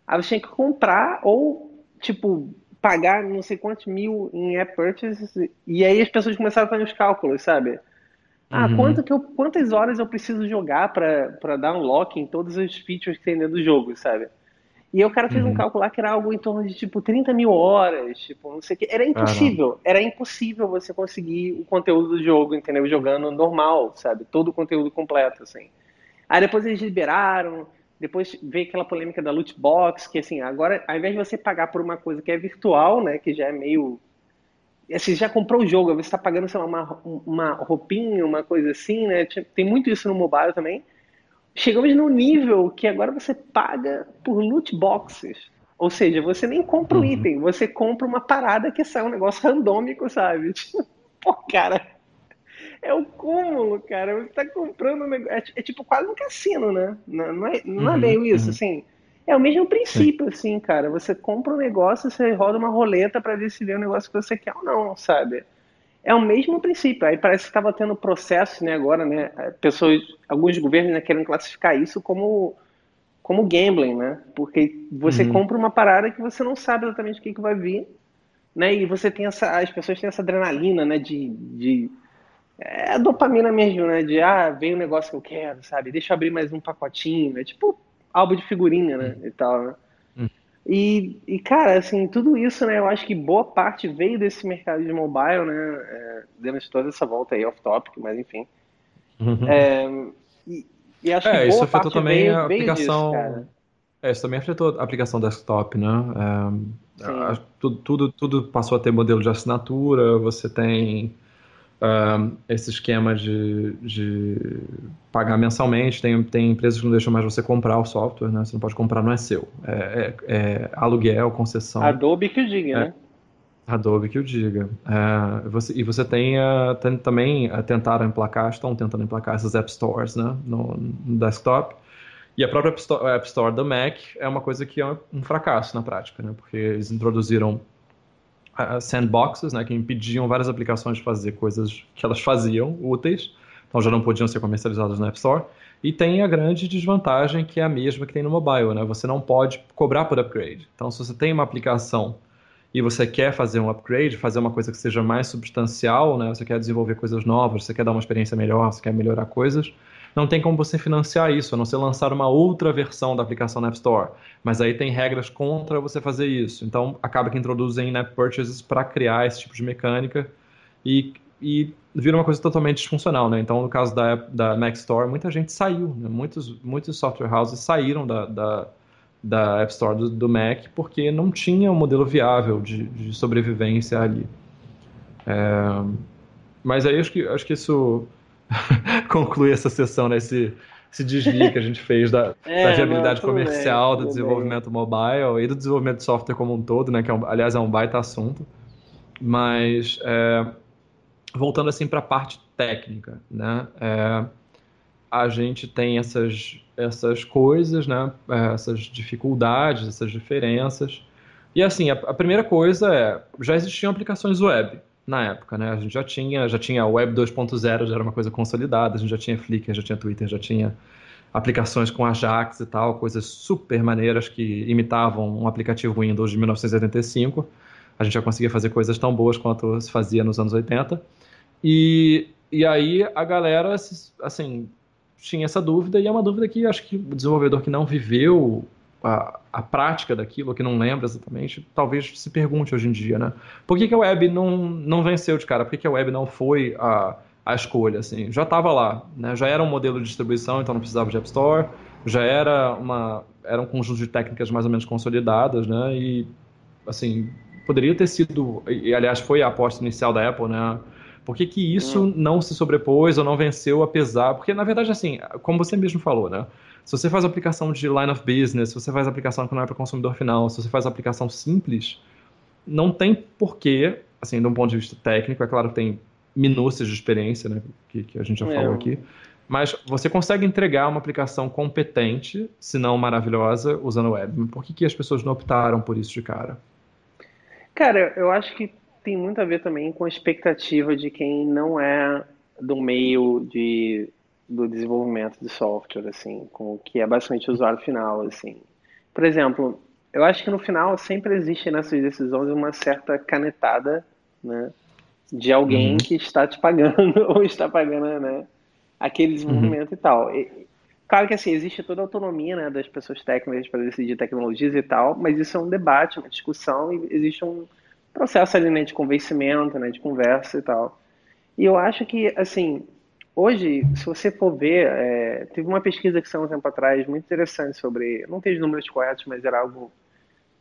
Aí você tinha que comprar ou, tipo, pagar não sei quantos mil em app purchases, e aí as pessoas começaram a fazer os cálculos, sabe? Ah, uhum. quanto que eu, quantas horas eu preciso jogar para dar unlock em todos os features que tem dentro do jogo, sabe? E aí o cara fez uhum. um cálculo lá que era algo em torno de tipo 30 mil horas, tipo, não sei o que. Era impossível. Ah, era impossível você conseguir o conteúdo do jogo, entendeu? Jogando normal, sabe? Todo o conteúdo completo, assim. Aí depois eles liberaram, depois veio aquela polêmica da loot box, que assim, agora, ao invés de você pagar por uma coisa que é virtual, né? Que já é meio assim, já comprou o jogo, você está pagando, sei lá, uma, uma roupinha, uma coisa assim, né? Tem muito isso no mobile também. Chegamos no nível que agora você paga por loot boxes. Ou seja, você nem compra o um uhum. item, você compra uma parada que sai um negócio randômico, sabe? Tipo, pô, cara, é o cúmulo, cara. Você tá comprando um negócio. É, é tipo quase um cassino, né? Não, não é, não é uhum, meio isso, uhum. assim. É o mesmo princípio, assim, cara. Você compra um negócio, você roda uma roleta para decidir o negócio que você quer ou não, sabe? É o mesmo princípio. Aí parece que estava tendo processo, né, agora, né? Pessoas, alguns governos né, querem classificar isso como como gambling, né? Porque você uhum. compra uma parada que você não sabe exatamente o que, que vai vir, né? E você tem essa, as pessoas têm essa adrenalina, né? De, de é dopamina mesmo, né? De ah, vem o negócio que eu quero, sabe? Deixa eu abrir mais um pacotinho, é tipo álbum de figurinha, né? E tal, né? Hum. E, e, cara, assim, tudo isso, né? Eu acho que boa parte veio desse mercado de mobile, né? É, dando toda essa volta aí off-topic, mas enfim. Uhum. É, e, e, acho é, que isso afetou também veio, a aplicação. Disso, é, isso também afetou a aplicação desktop, né? É, tudo, tudo, tudo passou a ter modelo de assinatura, você tem uh, esse esquema de, de pagar mensalmente. Tem, tem empresas que não deixam mais você comprar o software, né? Você não pode comprar, não é seu. É, é, é aluguel, concessão. Adobe que o diga, né? Adobe que o diga. É, você, e você tem, uh, tem também uh, tentaram emplacar, estão tentando emplacar essas App Stores né, no, no desktop. E a própria App Store, App Store da Mac é uma coisa que é um fracasso na prática, né? Porque eles introduziram sandboxes, né, que impediam várias aplicações de fazer coisas que elas faziam úteis, então já não podiam ser comercializadas no App Store. E tem a grande desvantagem que é a mesma que tem no mobile, né? Você não pode cobrar por upgrade. Então, se você tem uma aplicação e você quer fazer um upgrade, fazer uma coisa que seja mais substancial, né? Você quer desenvolver coisas novas, você quer dar uma experiência melhor, você quer melhorar coisas, não tem como você financiar isso, a não ser lançar uma outra versão da aplicação na App Store. Mas aí tem regras contra você fazer isso. Então acaba que introduzem in-app purchases para criar esse tipo de mecânica e, e vira uma coisa totalmente disfuncional, né? Então no caso da, da Mac Store, muita gente saiu, né? muitos, muitos software houses saíram da, da, da App Store do, do, Mac porque não tinha um modelo viável de, de sobrevivência ali. É, mas aí acho que, acho que isso conclui essa sessão, né? Esse, esse desvio que a gente fez da, é, da viabilidade comercial bem, do desenvolvimento bem. mobile e do desenvolvimento de software como um todo, né? Que é um, aliás é um baita assunto. Mas é, voltando assim para a parte técnica, né? É, a gente tem essas essas coisas, né? É, essas dificuldades, essas diferenças. E assim, a, a primeira coisa é já existiam aplicações web na época, né? A gente já tinha, já tinha Web 2.0, já era uma coisa consolidada, a gente já tinha Flickr, já tinha Twitter, já tinha aplicações com Ajax e tal, coisas super maneiras que imitavam um aplicativo Windows de 1985. A gente já conseguia fazer coisas tão boas quanto se fazia nos anos 80. E, e aí a galera, assim, tinha essa dúvida, e é uma dúvida que acho que o desenvolvedor que não viveu a, a prática daquilo, que não lembra exatamente, talvez se pergunte hoje em dia, né? Por que, que a web não, não venceu de cara? Por que, que a web não foi a, a escolha? Assim? Já estava lá, né? já era um modelo de distribuição, então não precisava de App Store, já era, uma, era um conjunto de técnicas mais ou menos consolidadas, né? E, assim, poderia ter sido, e aliás foi a aposta inicial da Apple, né? Por que, que isso hum. não se sobrepôs ou não venceu apesar? Porque, na verdade, assim, como você mesmo falou, né? Se você faz aplicação de line of business, se você faz aplicação que não é para consumidor final, se você faz aplicação simples, não tem porquê, assim, de um ponto de vista técnico, é claro que tem minúcias de experiência, né, que, que a gente já é. falou aqui, mas você consegue entregar uma aplicação competente, se não maravilhosa, usando web. Por que, que as pessoas não optaram por isso de cara? Cara, eu acho que tem muito a ver também com a expectativa de quem não é do meio de do desenvolvimento de software, assim, com o que é basicamente o usuário final, assim. Por exemplo, eu acho que no final sempre existe nessas decisões uma certa canetada, né, de alguém uhum. que está te pagando ou está pagando, né, aquele desenvolvimento uhum. e tal. E, claro que assim existe toda a autonomia, né, das pessoas técnicas para decidir tecnologias e tal, mas isso é um debate, uma discussão e existe um processo ali, né, de convencimento, né, de conversa e tal. E eu acho que assim Hoje, se você for ver, é, teve uma pesquisa que saiu um tempo atrás muito interessante sobre, não tem os números corretos, mas era algo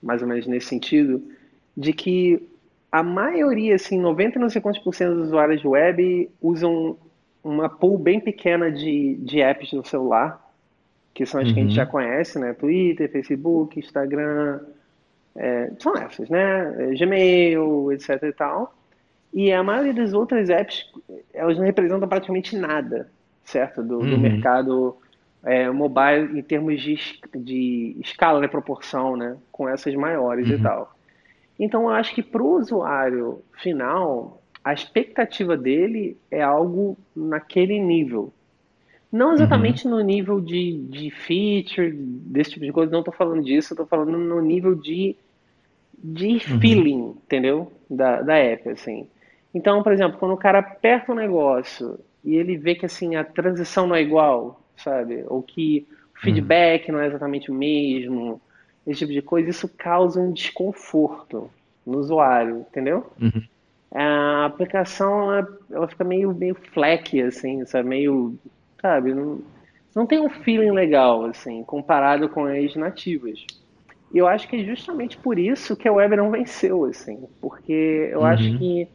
mais ou menos nesse sentido, de que a maioria, assim, 90 não sei quantos por cento dos usuários de web usam uma pool bem pequena de, de apps no celular, que são as uhum. que a gente uhum. já conhece, né? Twitter, Facebook, Instagram, é, são essas, né? Gmail, etc e tal. E a maioria das outras apps, elas não representam praticamente nada, certo? Do, uhum. do mercado é, mobile em termos de, de escala, né, proporção, né? Com essas maiores uhum. e tal. Então, eu acho que para o usuário final, a expectativa dele é algo naquele nível. Não exatamente uhum. no nível de, de feature, desse tipo de coisa, não estou falando disso, estou falando no nível de, de uhum. feeling, entendeu? Da, da app, assim. Então, por exemplo, quando o cara aperta um negócio e ele vê que assim a transição não é igual, sabe? Ou que o feedback uhum. não é exatamente o mesmo, esse tipo de coisa, isso causa um desconforto no usuário, entendeu? Uhum. A aplicação ela, ela, fica meio meio fleck assim, sabe? Meio, sabe? Não, não tem um feeling legal assim, comparado com as nativas. E eu acho que é justamente por isso que a web não venceu, assim, porque eu uhum. acho que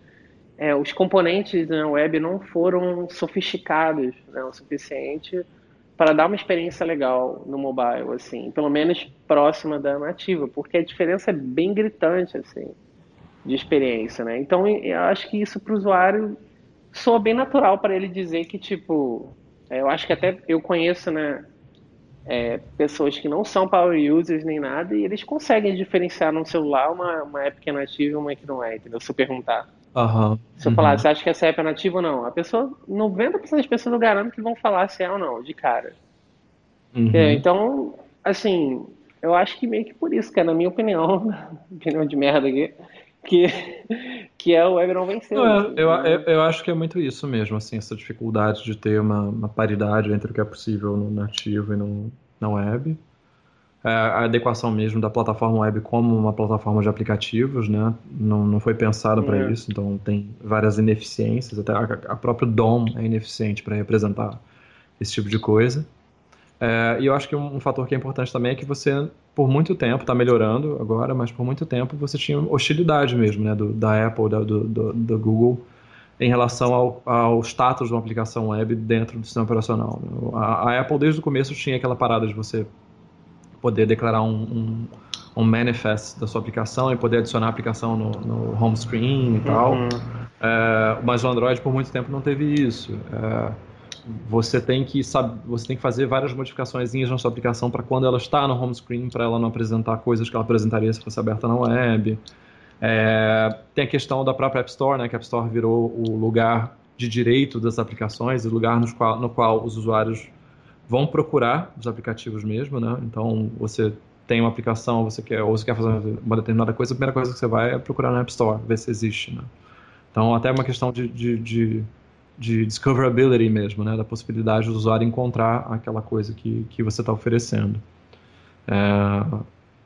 é, os componentes na web não foram sofisticados né, o suficiente para dar uma experiência legal no mobile, assim, pelo menos próxima da nativa, porque a diferença é bem gritante, assim, de experiência, né? Então, eu acho que isso para o usuário soa bem natural para ele dizer que, tipo, é, eu acho que até eu conheço, né, é, pessoas que não são power users nem nada e eles conseguem diferenciar no celular uma, uma app que é nativa e uma que não é, entendeu? Se eu perguntar. Uhum. Se eu uhum. falar, você acha que essa é nativa ou não? A pessoa, 90% das pessoas eu garanto que vão falar se é ou não, de cara. Uhum. Então, assim, eu acho que meio que por isso, que é na minha opinião, opinião de merda aqui, que, que é o web não venceu. Não, é, eu, eu, eu, acho que é muito isso mesmo, assim, essa dificuldade de ter uma, uma paridade entre o que é possível no nativo e no, na web. A adequação mesmo da plataforma web como uma plataforma de aplicativos, né? Não, não foi pensada para é. isso, então tem várias ineficiências, até a, a própria DOM é ineficiente para representar esse tipo de coisa. É, e eu acho que um, um, fator que é importante também é que você, por muito tempo, está melhorando agora, mas por muito tempo você tinha hostilidade mesmo, né? Do, da Apple, da, do, do, do Google, em relação ao, ao, status de uma aplicação web dentro do sistema operacional. A, a Apple, desde o começo, tinha aquela parada de você poder declarar um, um, um manifest da sua aplicação e poder adicionar a aplicação no, no home screen e tal. Uhum. É, mas o Android por muito tempo não teve isso. É, você tem que sabe, você tem que fazer várias modificações na sua aplicação para quando ela está no home screen, para ela não apresentar coisas que ela apresentaria se fosse aberta na web. É, tem a questão da própria App Store, né, que a App Store virou o lugar de direito das aplicações, o lugar no qual, no qual os usuários vão procurar os aplicativos mesmo, né? Então, você tem uma aplicação, você quer, ou você quer fazer uma determinada coisa, a primeira coisa que você vai é procurar na App Store, ver se existe, né? Então, até uma questão de, de, de, de discoverability mesmo, né? Da possibilidade do usuário encontrar aquela coisa que, que você está oferecendo. É,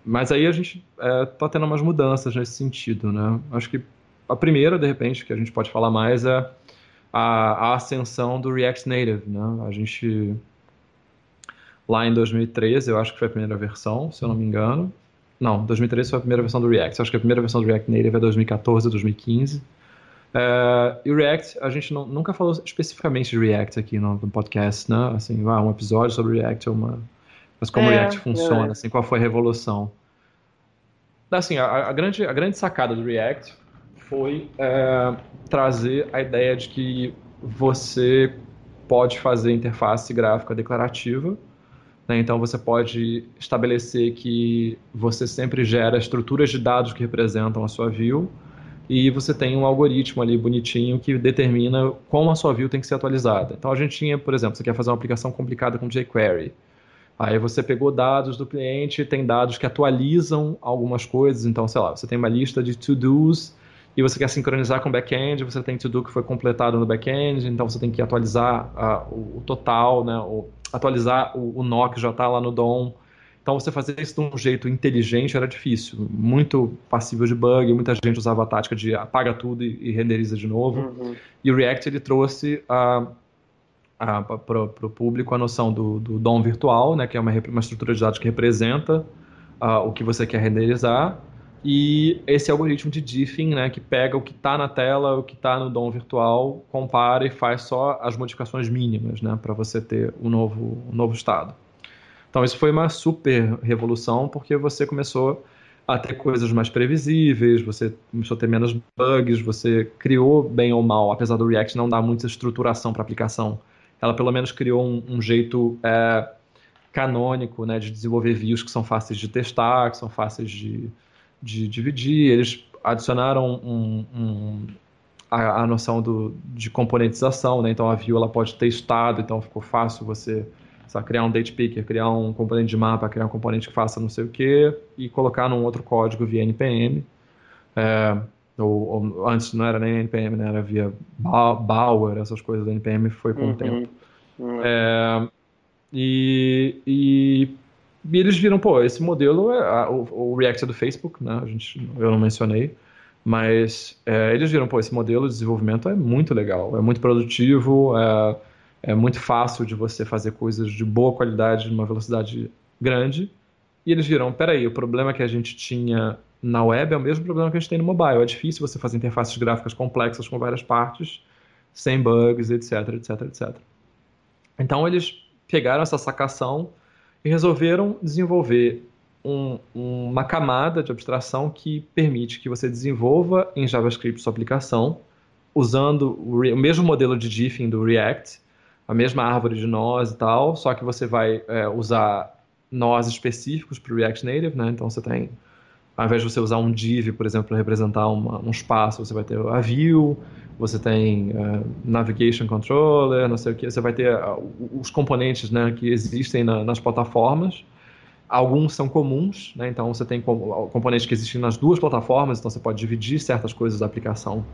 mas aí a gente está é, tá tendo umas mudanças nesse sentido, né? Acho que a primeira, de repente, que a gente pode falar mais é a, a ascensão do React Native, né? A gente lá em 2013, eu acho que foi a primeira versão, se eu não me engano. Não, 2013 foi a primeira versão do React. Acho que a primeira versão do React Native é 2014, 2015. É, e o React, a gente não, nunca falou especificamente de React aqui no, no podcast, né? Assim, ah, um episódio sobre React, uma, mas como é, React funciona, é. assim, qual foi a revolução. Assim, a, a, grande, a grande sacada do React foi é, trazer a ideia de que você pode fazer interface gráfica declarativa né? Então você pode estabelecer que você sempre gera estruturas de dados que representam a sua view e você tem um algoritmo ali bonitinho que determina como a sua view tem que ser atualizada. Então a gente tinha, por exemplo, você quer fazer uma aplicação complicada com jQuery. Aí você pegou dados do cliente, tem dados que atualizam algumas coisas. Então, sei lá, você tem uma lista de to-dos e você quer sincronizar com o back-end, você tem to-do que foi completado no back-end, então você tem que atualizar o, o, total, né, o, atualizar o, o nó que já está lá no DOM. Então você fazer isso de um jeito inteligente era difícil, muito passível de bug, muita gente usava a tática de apaga tudo e, e renderiza de novo. Uhum. E o React ele trouxe para o público a noção do, do DOM virtual, né, que é uma, uma estrutura de dados que representa uh, o que você quer renderizar, e esse algoritmo de diffing, né, que pega o que está na tela, o que está no DOM virtual, compara e faz só as modificações mínimas, né, para você ter o um novo, um novo estado. Então isso foi uma super revolução porque você começou a ter coisas mais previsíveis, você começou a ter menos bugs, você criou bem ou mal, apesar do React não dar muita estruturação para a aplicação, ela pelo menos criou um, um jeito é, canônico, né, de desenvolver views que são fáceis de testar, que são fáceis de de dividir, eles adicionaram um, um, a, a, noção do, de componentização, né? então a view ela pode ter estado, então ficou fácil você sabe, criar um date picker, criar um componente de mapa, criar um componente que faça não sei o que e colocar num outro código via npm. É, ou, ou, antes não era nem npm, né? era via Bower, essas coisas da npm foi com uhum. o tempo. Uhum. É, e, e e eles viram, pô, esse modelo, é, o, o, React é do Facebook, né? A gente, eu não mencionei, mas é, eles viram, pô, esse modelo de desenvolvimento é muito legal, é muito produtivo, é, é muito fácil de você fazer coisas de boa qualidade, numa velocidade grande. E eles viram, peraí, o problema que a gente tinha na web é o mesmo problema que a gente tem no mobile. É difícil você fazer interfaces gráficas complexas com várias partes, sem bugs, etc, etc, etc. Então eles pegaram essa sacação e resolveram desenvolver um, uma camada de abstração que permite que você desenvolva em JavaScript sua aplicação usando o, o mesmo modelo de diffing do React, a mesma árvore de nós e tal, só que você vai é, usar nós específicos para o React Native, né? Então você tem, ao invés de você usar um div, por exemplo, para representar uma, um espaço, você vai ter a view, você tem uh, Navigation Controller, não sei o que, você vai ter uh, os componentes né, que existem na, nas plataformas alguns são comuns, né? então você tem componentes que existem nas duas plataformas, então você pode dividir certas coisas da aplicação,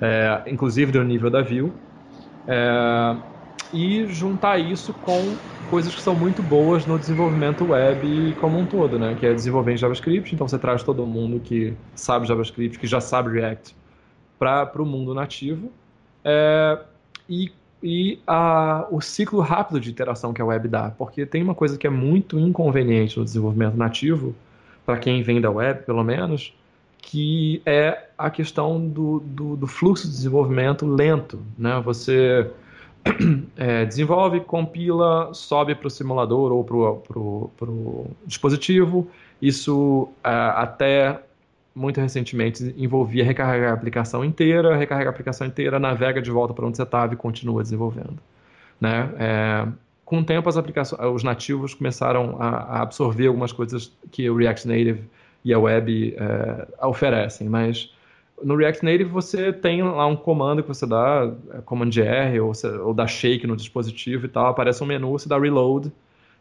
é, inclusive do nível da view, é, e juntar isso com coisas que são muito boas no desenvolvimento web como um todo, né? que é desenvolver em JavaScript, então você traz todo mundo que sabe JavaScript, que já sabe React, para o mundo nativo, é, e e a, o ciclo rápido de interação que a web dá, porque tem uma coisa que é muito inconveniente no desenvolvimento nativo, para quem vem da web, pelo menos, que é a questão do, do, do fluxo de desenvolvimento lento. Né? Você é, desenvolve, compila, sobe para o simulador ou para o dispositivo, isso é, até muito recentemente envolvia recarregar a aplicação inteira, recarrega a aplicação inteira, navega de volta para onde você estava e continua desenvolvendo. Né? É, com o tempo, as aplicações, os nativos começaram a, a, absorver algumas coisas que o React Native e a web é, oferecem, mas no React Native você tem lá um comando que você dá, é, Command R, ou, ou dá shake no dispositivo e tal, aparece um menu, você dá reload,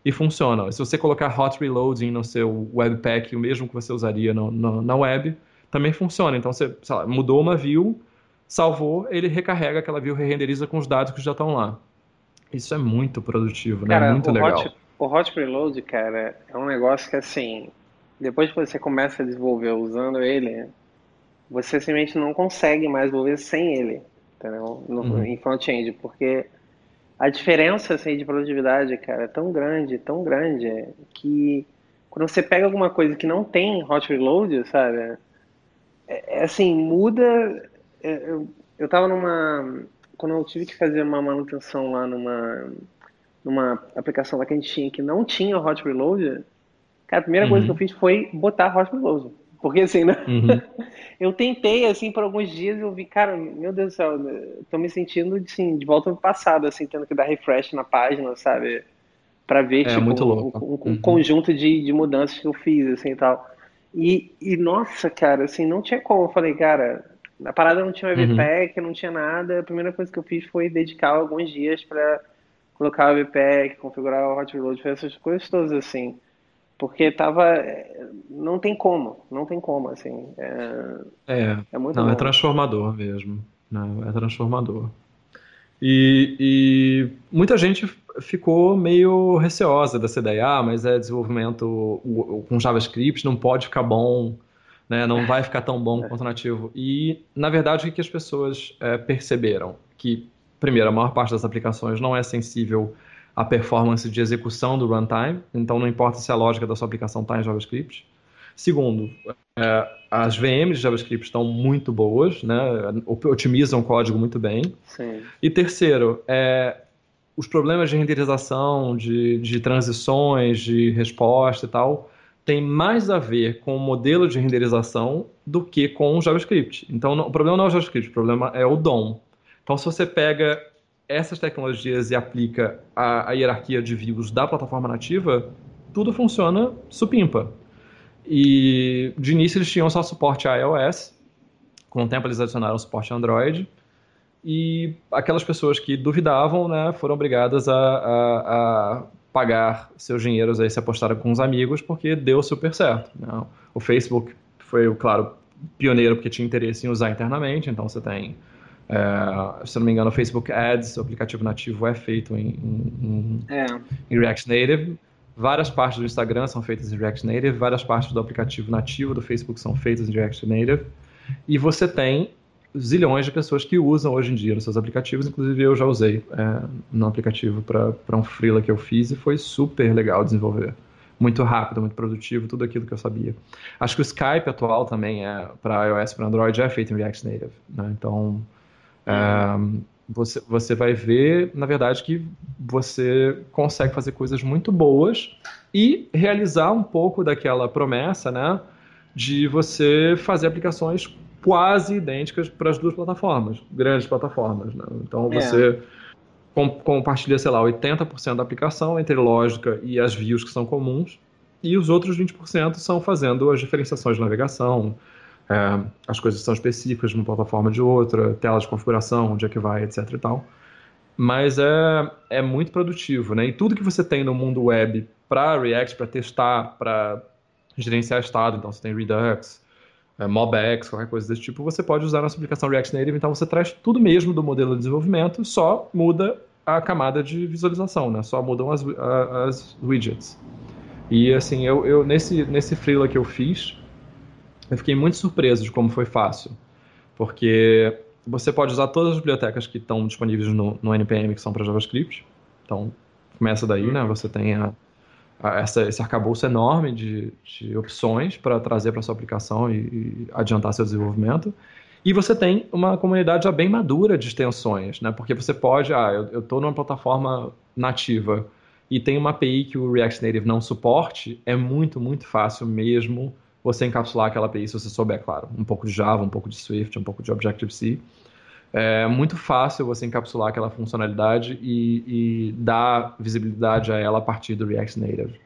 e funciona. Se você colocar hot reloading no seu webpack, o mesmo que você usaria no, no, na web, também funciona. Então você lá, mudou uma view, salvou, ele recarrega aquela view, re-renderiza com os dados que já estão lá. Isso é muito produtivo, né? Cara, muito o legal. Hot, o hot reload, cara, é um negócio que assim, depois que você começa a desenvolver usando ele, você simplesmente não consegue mais desenvolver sem ele, entendeu? No, uhum. Em front-end, porque a diferença assim, de produtividade, cara, é tão grande, tão grande, que quando você pega alguma coisa que não tem hot reload, sabe? É, é assim, muda. É, eu, eu tava numa. Quando eu tive que fazer uma manutenção lá numa, numa aplicação lá que a gente tinha que não tinha hot reload, cara, a primeira uhum. coisa que eu fiz foi botar hot reload. Porque assim, né? Uhum. eu tentei, assim, por alguns dias eu vi, cara, meu Deus do céu, tô me sentindo, assim, de volta no passado, assim, tendo que dar refresh na página, sabe? Pra ver, é, tipo, um, um, um uhum. conjunto de, de mudanças que eu fiz, assim, e tal. E, e, nossa, cara, assim, não tinha como. Eu falei, cara, a parada não tinha webpack, uhum. não tinha nada. A primeira coisa que eu fiz foi dedicar alguns dias para colocar o webpack, configurar o hot reload, fazer essas coisas todas, assim porque tava não tem como não tem como assim é, é, é muito não é bom. é transformador mesmo não é transformador. E, e, muita gente ficou meio receosa dessa ideia ah mas é desenvolvimento com JavaScript não pode ficar bom né não vai ficar tão bom quanto nativo. E na verdade o que as pessoas é, perceberam? Que primeiro a maior parte das aplicações não é sensível a performance de execução do runtime, então não importa se a lógica da sua aplicação está em JavaScript. Segundo, é, as VMs de JavaScript estão muito boas, né, otimizam o código muito bem. Sim. E terceiro, é, os problemas de renderização, de, de transições, de resposta e tal, tem mais a ver com o modelo de renderização do que com o JavaScript. Então, não, o problema não é o JavaScript, o problema é o DOM. Então, se você pega essas tecnologias e aplica a, a hierarquia de views da plataforma nativa, tudo funciona supimpa. E de início eles tinham só suporte a iOS, com o tempo eles adicionaram suporte a Android, e aquelas pessoas que duvidavam né, foram obrigadas a, a, a pagar seus dinheiros aí se apostaram com os amigos, porque deu super certo. Né? O Facebook foi, claro, pioneiro porque tinha interesse em usar internamente, então você tem é, se não me engano, o Facebook Ads, o aplicativo nativo, é feito em, em, é. em, React Native. Várias partes do Instagram são feitas em React Native, várias partes do aplicativo nativo do Facebook são feitas em React Native. E você tem zilhões de pessoas que usam hoje em dia nos seus aplicativos, inclusive eu já usei é, no aplicativo para um freela que eu fiz e foi super legal desenvolver. Muito rápido, muito produtivo, tudo aquilo que eu sabia. Acho que o Skype atual também é para iOS para Android é feito em React Native. Né? Então, você, você vai ver, na verdade, que você consegue fazer coisas muito boas e realizar um pouco daquela promessa, né, de você fazer aplicações quase idênticas para as duas plataformas, grandes plataformas. Né? Então é. você é. com, compartilha, sei lá, 80% da aplicação entre lógica e as views que são comuns, e os outros 20% são fazendo as diferenciações de navegação, é, as coisas são específicas de uma plataforma de outra, tela de configuração, onde é que vai, etc e tal. Mas é, é muito produtivo, né? E tudo que você tem no mundo web para React, para testar, para gerenciar estado, então você tem Redux, é, MobX, qualquer coisa desse tipo, você pode usar nossa aplicação React Native, então você traz tudo mesmo do modelo de desenvolvimento, só muda a camada de visualização, né? Só mudam as, as widgets. E assim, eu, eu nesse, nesse freela que eu fiz, eu fiquei muito surpreso de como foi fácil. Porque você pode usar todas as bibliotecas que estão disponíveis no, no NPM que são para JavaScript. Então, começa daí, né? Você tem a, a, essa, esse arcabouço enorme de, de opções para trazer para sua aplicação e, e, adiantar seu desenvolvimento. E você tem uma comunidade já bem madura de extensões, né? Porque você pode, ah, eu estou numa plataforma nativa e tem uma API que o React Native não suporte, é muito, muito fácil mesmo você encapsular aquela API se você souber, claro, um pouco de Java, um pouco de Swift, um pouco de Objective-C. É muito fácil você encapsular aquela funcionalidade e, e dar visibilidade a ela a partir do React Native.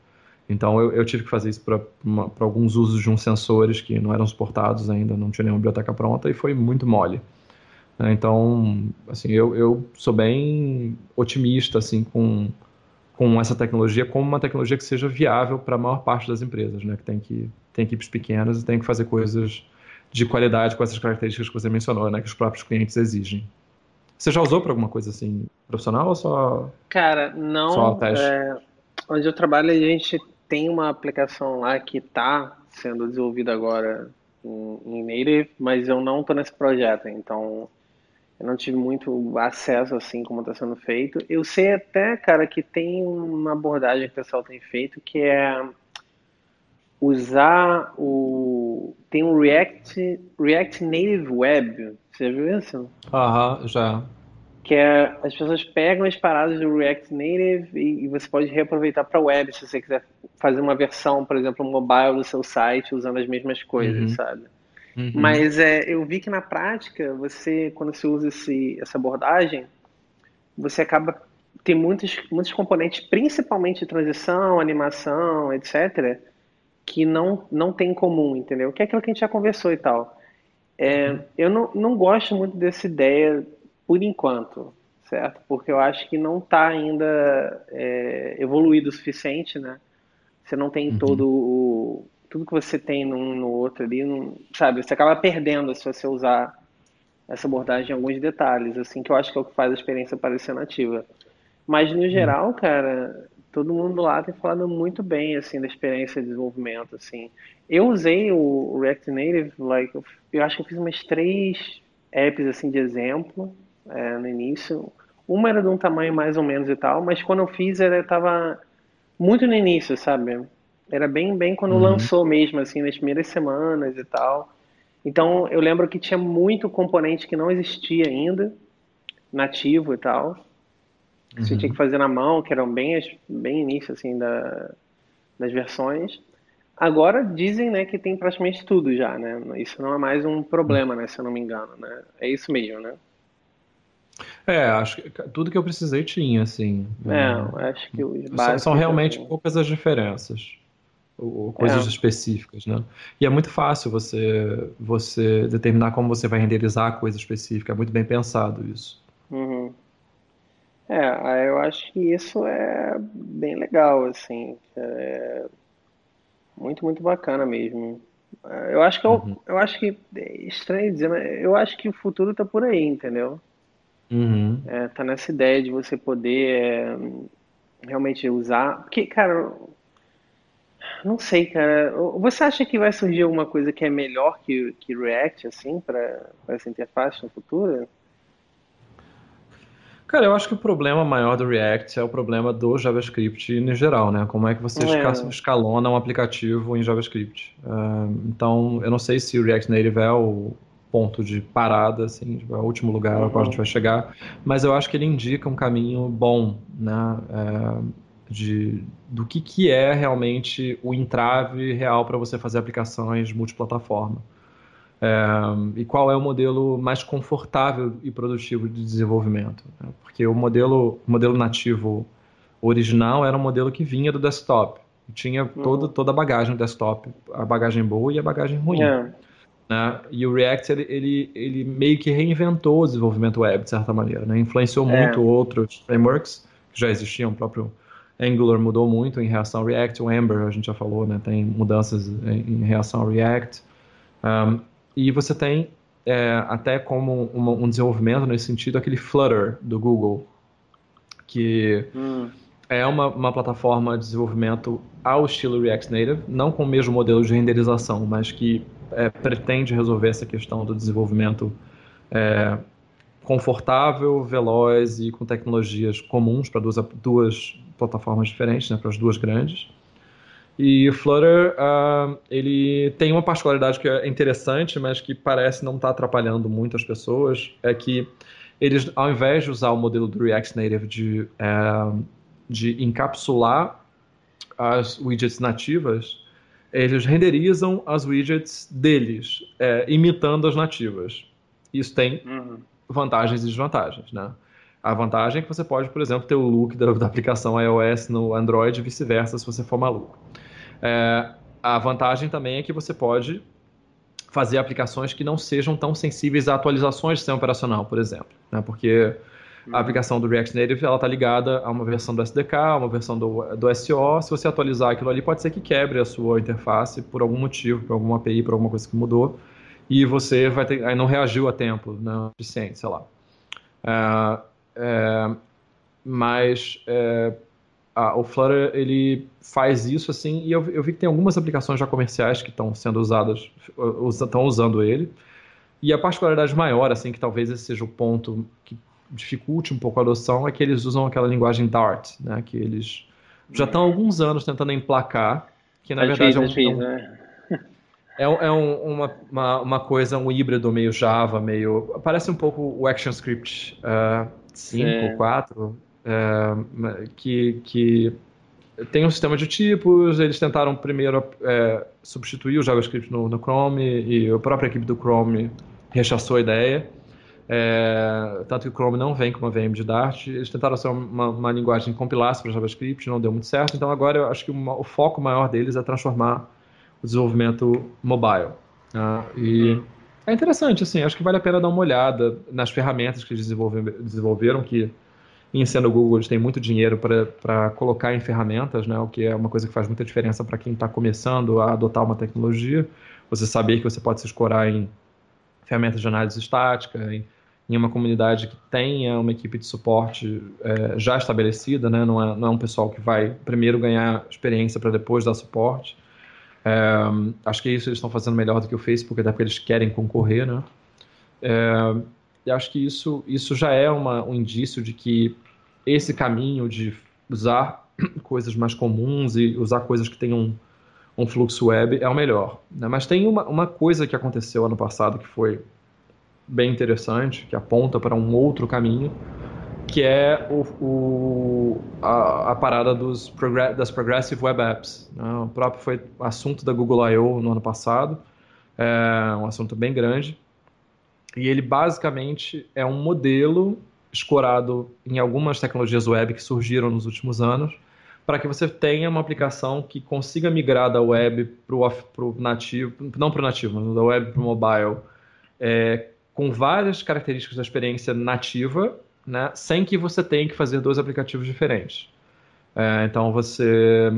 Então eu, eu tive que fazer isso para alguns usos de uns sensores que não eram suportados ainda, não tinha nenhuma biblioteca pronta e foi muito mole. Então, assim, eu, eu sou bem otimista assim com com essa tecnologia como uma tecnologia que seja viável para a maior parte das empresas, né? Que tem que tem equipes pequenas e tem que fazer coisas de qualidade com essas características que você mencionou, né? Que os próprios clientes exigem. Você já usou para alguma coisa assim profissional ou só? Cara, não. Só teste? É, onde eu trabalho a gente tem uma aplicação lá que está sendo desenvolvida agora em, em Native, mas eu não estou nesse projeto, então eu não tive muito acesso assim como está sendo feito. Eu sei até, cara, que tem uma abordagem que o pessoal tem feito que é usar o tem um React React Native Web. Você já viu isso? Aham, já. Que é as pessoas pegam as paradas do React Native e, e você pode reaproveitar para web se você quiser fazer uma versão, por exemplo, mobile do seu site usando as mesmas coisas, uhum. sabe? Uhum. Mas é, eu vi que na prática, você, quando você usa esse, essa abordagem, você acaba tem muitos, muitos componentes, principalmente de transição, animação, etc., que não, não tem em comum, entendeu? Que é aquilo que a gente já conversou e tal. É, uhum. eu não, não gosto muito dessa ideia por enquanto, certo? Porque eu acho que não está ainda é, evoluído o suficiente, né? Você não tem uhum. todo o, tudo que você tem num no outro ali, não, sabe? Você acaba perdendo se você usar essa abordagem em alguns detalhes, assim, que eu acho que é o que faz a experiência parecer nativa. Mas, no geral, cara, todo mundo lá tem falado muito bem, assim, da experiência de desenvolvimento, assim. Eu usei o React Native, like, eu acho que eu fiz umas três apps, assim, de exemplo, é, no início. Uma era de um tamanho mais ou menos e tal, mas quando eu fiz, ela estava muito no início, sabe? Era bem, bem quando uhum. lançou mesmo, assim, nas primeiras semanas e tal. Então, eu lembro que tinha muito componente que não existia ainda, nativo e tal. Uhum. Você tinha que fazer na mão, que eram bem, bem início, assim, da, das versões. Agora dizem, né, que tem praticamente tudo já, né? Isso não é mais um problema, né, se eu não me engano, né? É isso mesmo, né? É, acho que tudo que eu precisei tinha, assim. É, né? acho que os São, são realmente poucas as diferenças ou coisas é. específicas, né? E é muito fácil você você determinar como você vai renderizar a coisa específica, é muito bem pensado isso. Uhum. É, eu acho que isso é bem legal, assim, é muito, muito bacana mesmo. Eu acho que eu, uhum. eu acho que é estranho dizer, mas eu acho que o futuro tá por aí, entendeu? Uhum. É, tá nessa ideia de você poder é, realmente usar, porque, cara, não sei, cara. Você acha que vai surgir alguma coisa que é melhor que, que React, assim, para essa interface no futuro? Cara, eu acho que o problema maior do React é o problema do JavaScript no geral, né? Como é que você é. escalona um aplicativo em JavaScript. Uh, então, eu não sei se o React Native é o ponto de parada, assim, tipo, é o último lugar ao qual a gente uhum. vai chegar, mas eu acho que ele indica um caminho bom, né? Uh, de, do que, que é realmente o entrave real para você fazer aplicações multiplataforma. É, e qual é o modelo mais confortável e produtivo de desenvolvimento. Né? Porque o modelo, modelo nativo original era um modelo que vinha do desktop. Tinha uhum. todo, toda a bagagem do desktop, a bagagem boa e a bagagem ruim. É. Né? E o React ele, ele, ele, meio que reinventou o desenvolvimento web, de certa maneira. Né? Influenciou é. muito outros frameworks que já existiam, o próprio Angular mudou muito em reação ao React, o Ember, a gente já falou, né, tem mudanças em, em reação ao React. Um, e você tem é, até como uma, um desenvolvimento nesse sentido aquele Flutter do Google, que hum. é uma, uma plataforma de desenvolvimento ao estilo React Native, não com o mesmo modelo de renderização, mas que é, pretende resolver essa questão do desenvolvimento é, confortável, veloz e com tecnologias comuns para duas, duas plataformas diferentes, né, para as duas grandes. E o Flutter, uh, ele tem uma particularidade que é interessante, mas que parece não estar tá atrapalhando muito as pessoas, é que eles, ao invés de usar o modelo do React Native de, uh, de encapsular as widgets nativas, eles renderizam as widgets deles, é, imitando as nativas. Isso tem uhum. vantagens e desvantagens, né? A vantagem é que você pode, por exemplo, ter o look da, da aplicação iOS no Android e vice-versa, se você for maluco. É, a vantagem também é que você pode fazer aplicações que não sejam tão sensíveis a atualizações de sistema operacional, por exemplo. Né? Porque a uhum. aplicação do React Native está ligada a uma versão do SDK, a uma versão do, do SO. Se você atualizar aquilo ali, pode ser que quebre a sua interface por algum motivo, por alguma API, por alguma coisa que mudou. E você vai ter, aí não reagiu a tempo, não é suficiente, sei lá. É, é, mas é, a, o Flutter ele faz isso assim e eu, eu, vi que tem algumas aplicações já comerciais que estão sendo usadas, estão usando ele. E a particularidade maior, assim, que talvez esse seja o ponto que dificulte um pouco a adoção, é que eles usam aquela linguagem Dart, né? Que eles já estão há alguns anos tentando emplacar, que na é verdade difícil, é um, né? é, é um, uma, uma, uma, coisa, um híbrido meio Java, meio. Parece um pouco o ActionScript uh, 5, é. 4, é, que, que tem um sistema de tipos, eles tentaram primeiro é, substituir o JavaScript no, no, Chrome e a própria equipe do Chrome rechaçou a ideia. É, tanto que o Chrome não vem com uma VM de Dart. Eles tentaram ser uma, uma linguagem compilasse para JavaScript, não deu muito certo. Então agora eu acho que uma, o foco maior deles é transformar o desenvolvimento mobile. Né? E é interessante, assim, acho que vale a pena dar uma olhada nas ferramentas que eles desenvolveram, que em sendo Google eles têm muito dinheiro para colocar em ferramentas, né, o que é uma coisa que faz muita diferença para quem está começando a adotar uma tecnologia. Você saber que você pode se escorar em ferramentas de análise estática, em, em uma comunidade que tenha uma equipe de suporte é, já estabelecida, né, não, é, não é um pessoal que vai primeiro ganhar experiência para depois dar suporte. É, acho que isso eles estão fazendo melhor do que o Facebook, até porque eles querem concorrer, né? É, e acho que isso, isso já é uma, um indício de que esse caminho de usar coisas mais comuns e usar coisas que tenham um, um fluxo web é o melhor. Né? Mas tem uma, uma coisa que aconteceu ano passado que foi bem interessante, que aponta para um outro caminho, que é o, o a, a, parada dos das Progressive Web Apps. Né? O próprio foi assunto da Google I.O. no ano passado, é um assunto bem grande. E ele basicamente é um modelo escorado em algumas tecnologias web que surgiram nos últimos anos, para que você tenha uma aplicação que consiga migrar da web para o nativo, não para o nativo, mas da web para o mobile, é, com várias características da experiência nativa, né, sem que você tenha que fazer dois aplicativos diferentes. É, então você,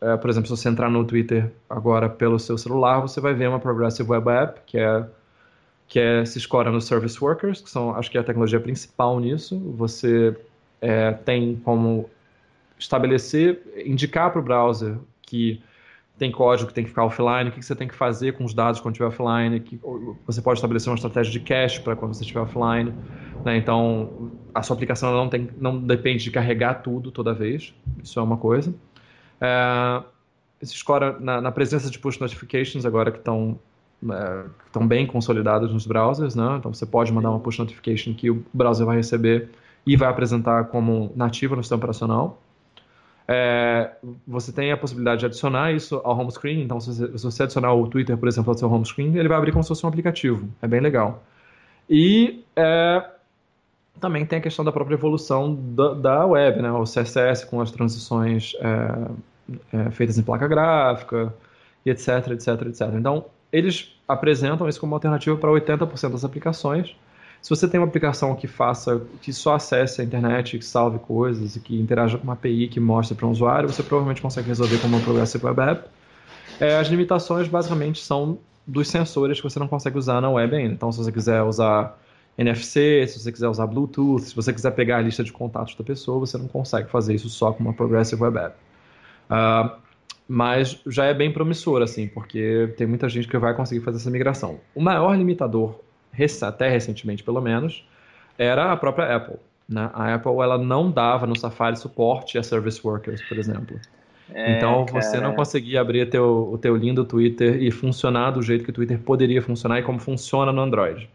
é, por exemplo, se você entrar no Twitter agora pelo seu celular, você vai ver uma Progressive Web App, que é que é, se escora nos service workers, que são, acho que é a tecnologia principal nisso. Você é, tem como estabelecer, indicar para o browser que tem código que tem que ficar offline, o que você tem que fazer com os dados quando estiver offline, que você pode estabelecer uma estratégia de cache para quando você estiver offline. Né? Então, a sua aplicação não, tem, não depende de carregar tudo toda vez, isso é uma coisa. É, se escora na, na presença de push notifications, agora que estão estão bem consolidadas nos browsers, né? Então você pode mandar uma push notification que o browser vai receber e vai apresentar como nativa no sistema operacional. É, você tem a possibilidade de adicionar isso ao home screen, então se você, adicionar o Twitter, por exemplo, ao seu home screen, ele vai abrir como se fosse um aplicativo. É bem legal. E é, também tem a questão da própria evolução da, da web, né? O CSS com as transições é, é, feitas em placa gráfica, e etc, etc, etc. Então, eles apresentam isso como alternativa para 80% das aplicações. Se você tem uma aplicação que faça, que só acesse a internet, que salve coisas que interaja com uma API que mostre para um usuário, você provavelmente consegue resolver como uma Progressive Web App. É, as limitações basicamente são dos sensores que você não consegue usar na web ainda. Então, se você quiser usar NFC, se você quiser usar Bluetooth, se você quiser pegar a lista de contatos da pessoa, você não consegue fazer isso só com uma Progressive Web App. Uh, mas já é bem promissor, assim, porque tem muita gente que vai conseguir fazer essa migração. O maior limitador, até recentemente pelo menos, era a própria Apple. Né? A Apple ela não dava no Safari suporte a service workers, por exemplo. É, então você não conseguia abrir teu, o teu lindo Twitter e funcionar do jeito que o Twitter poderia funcionar e como funciona no Android.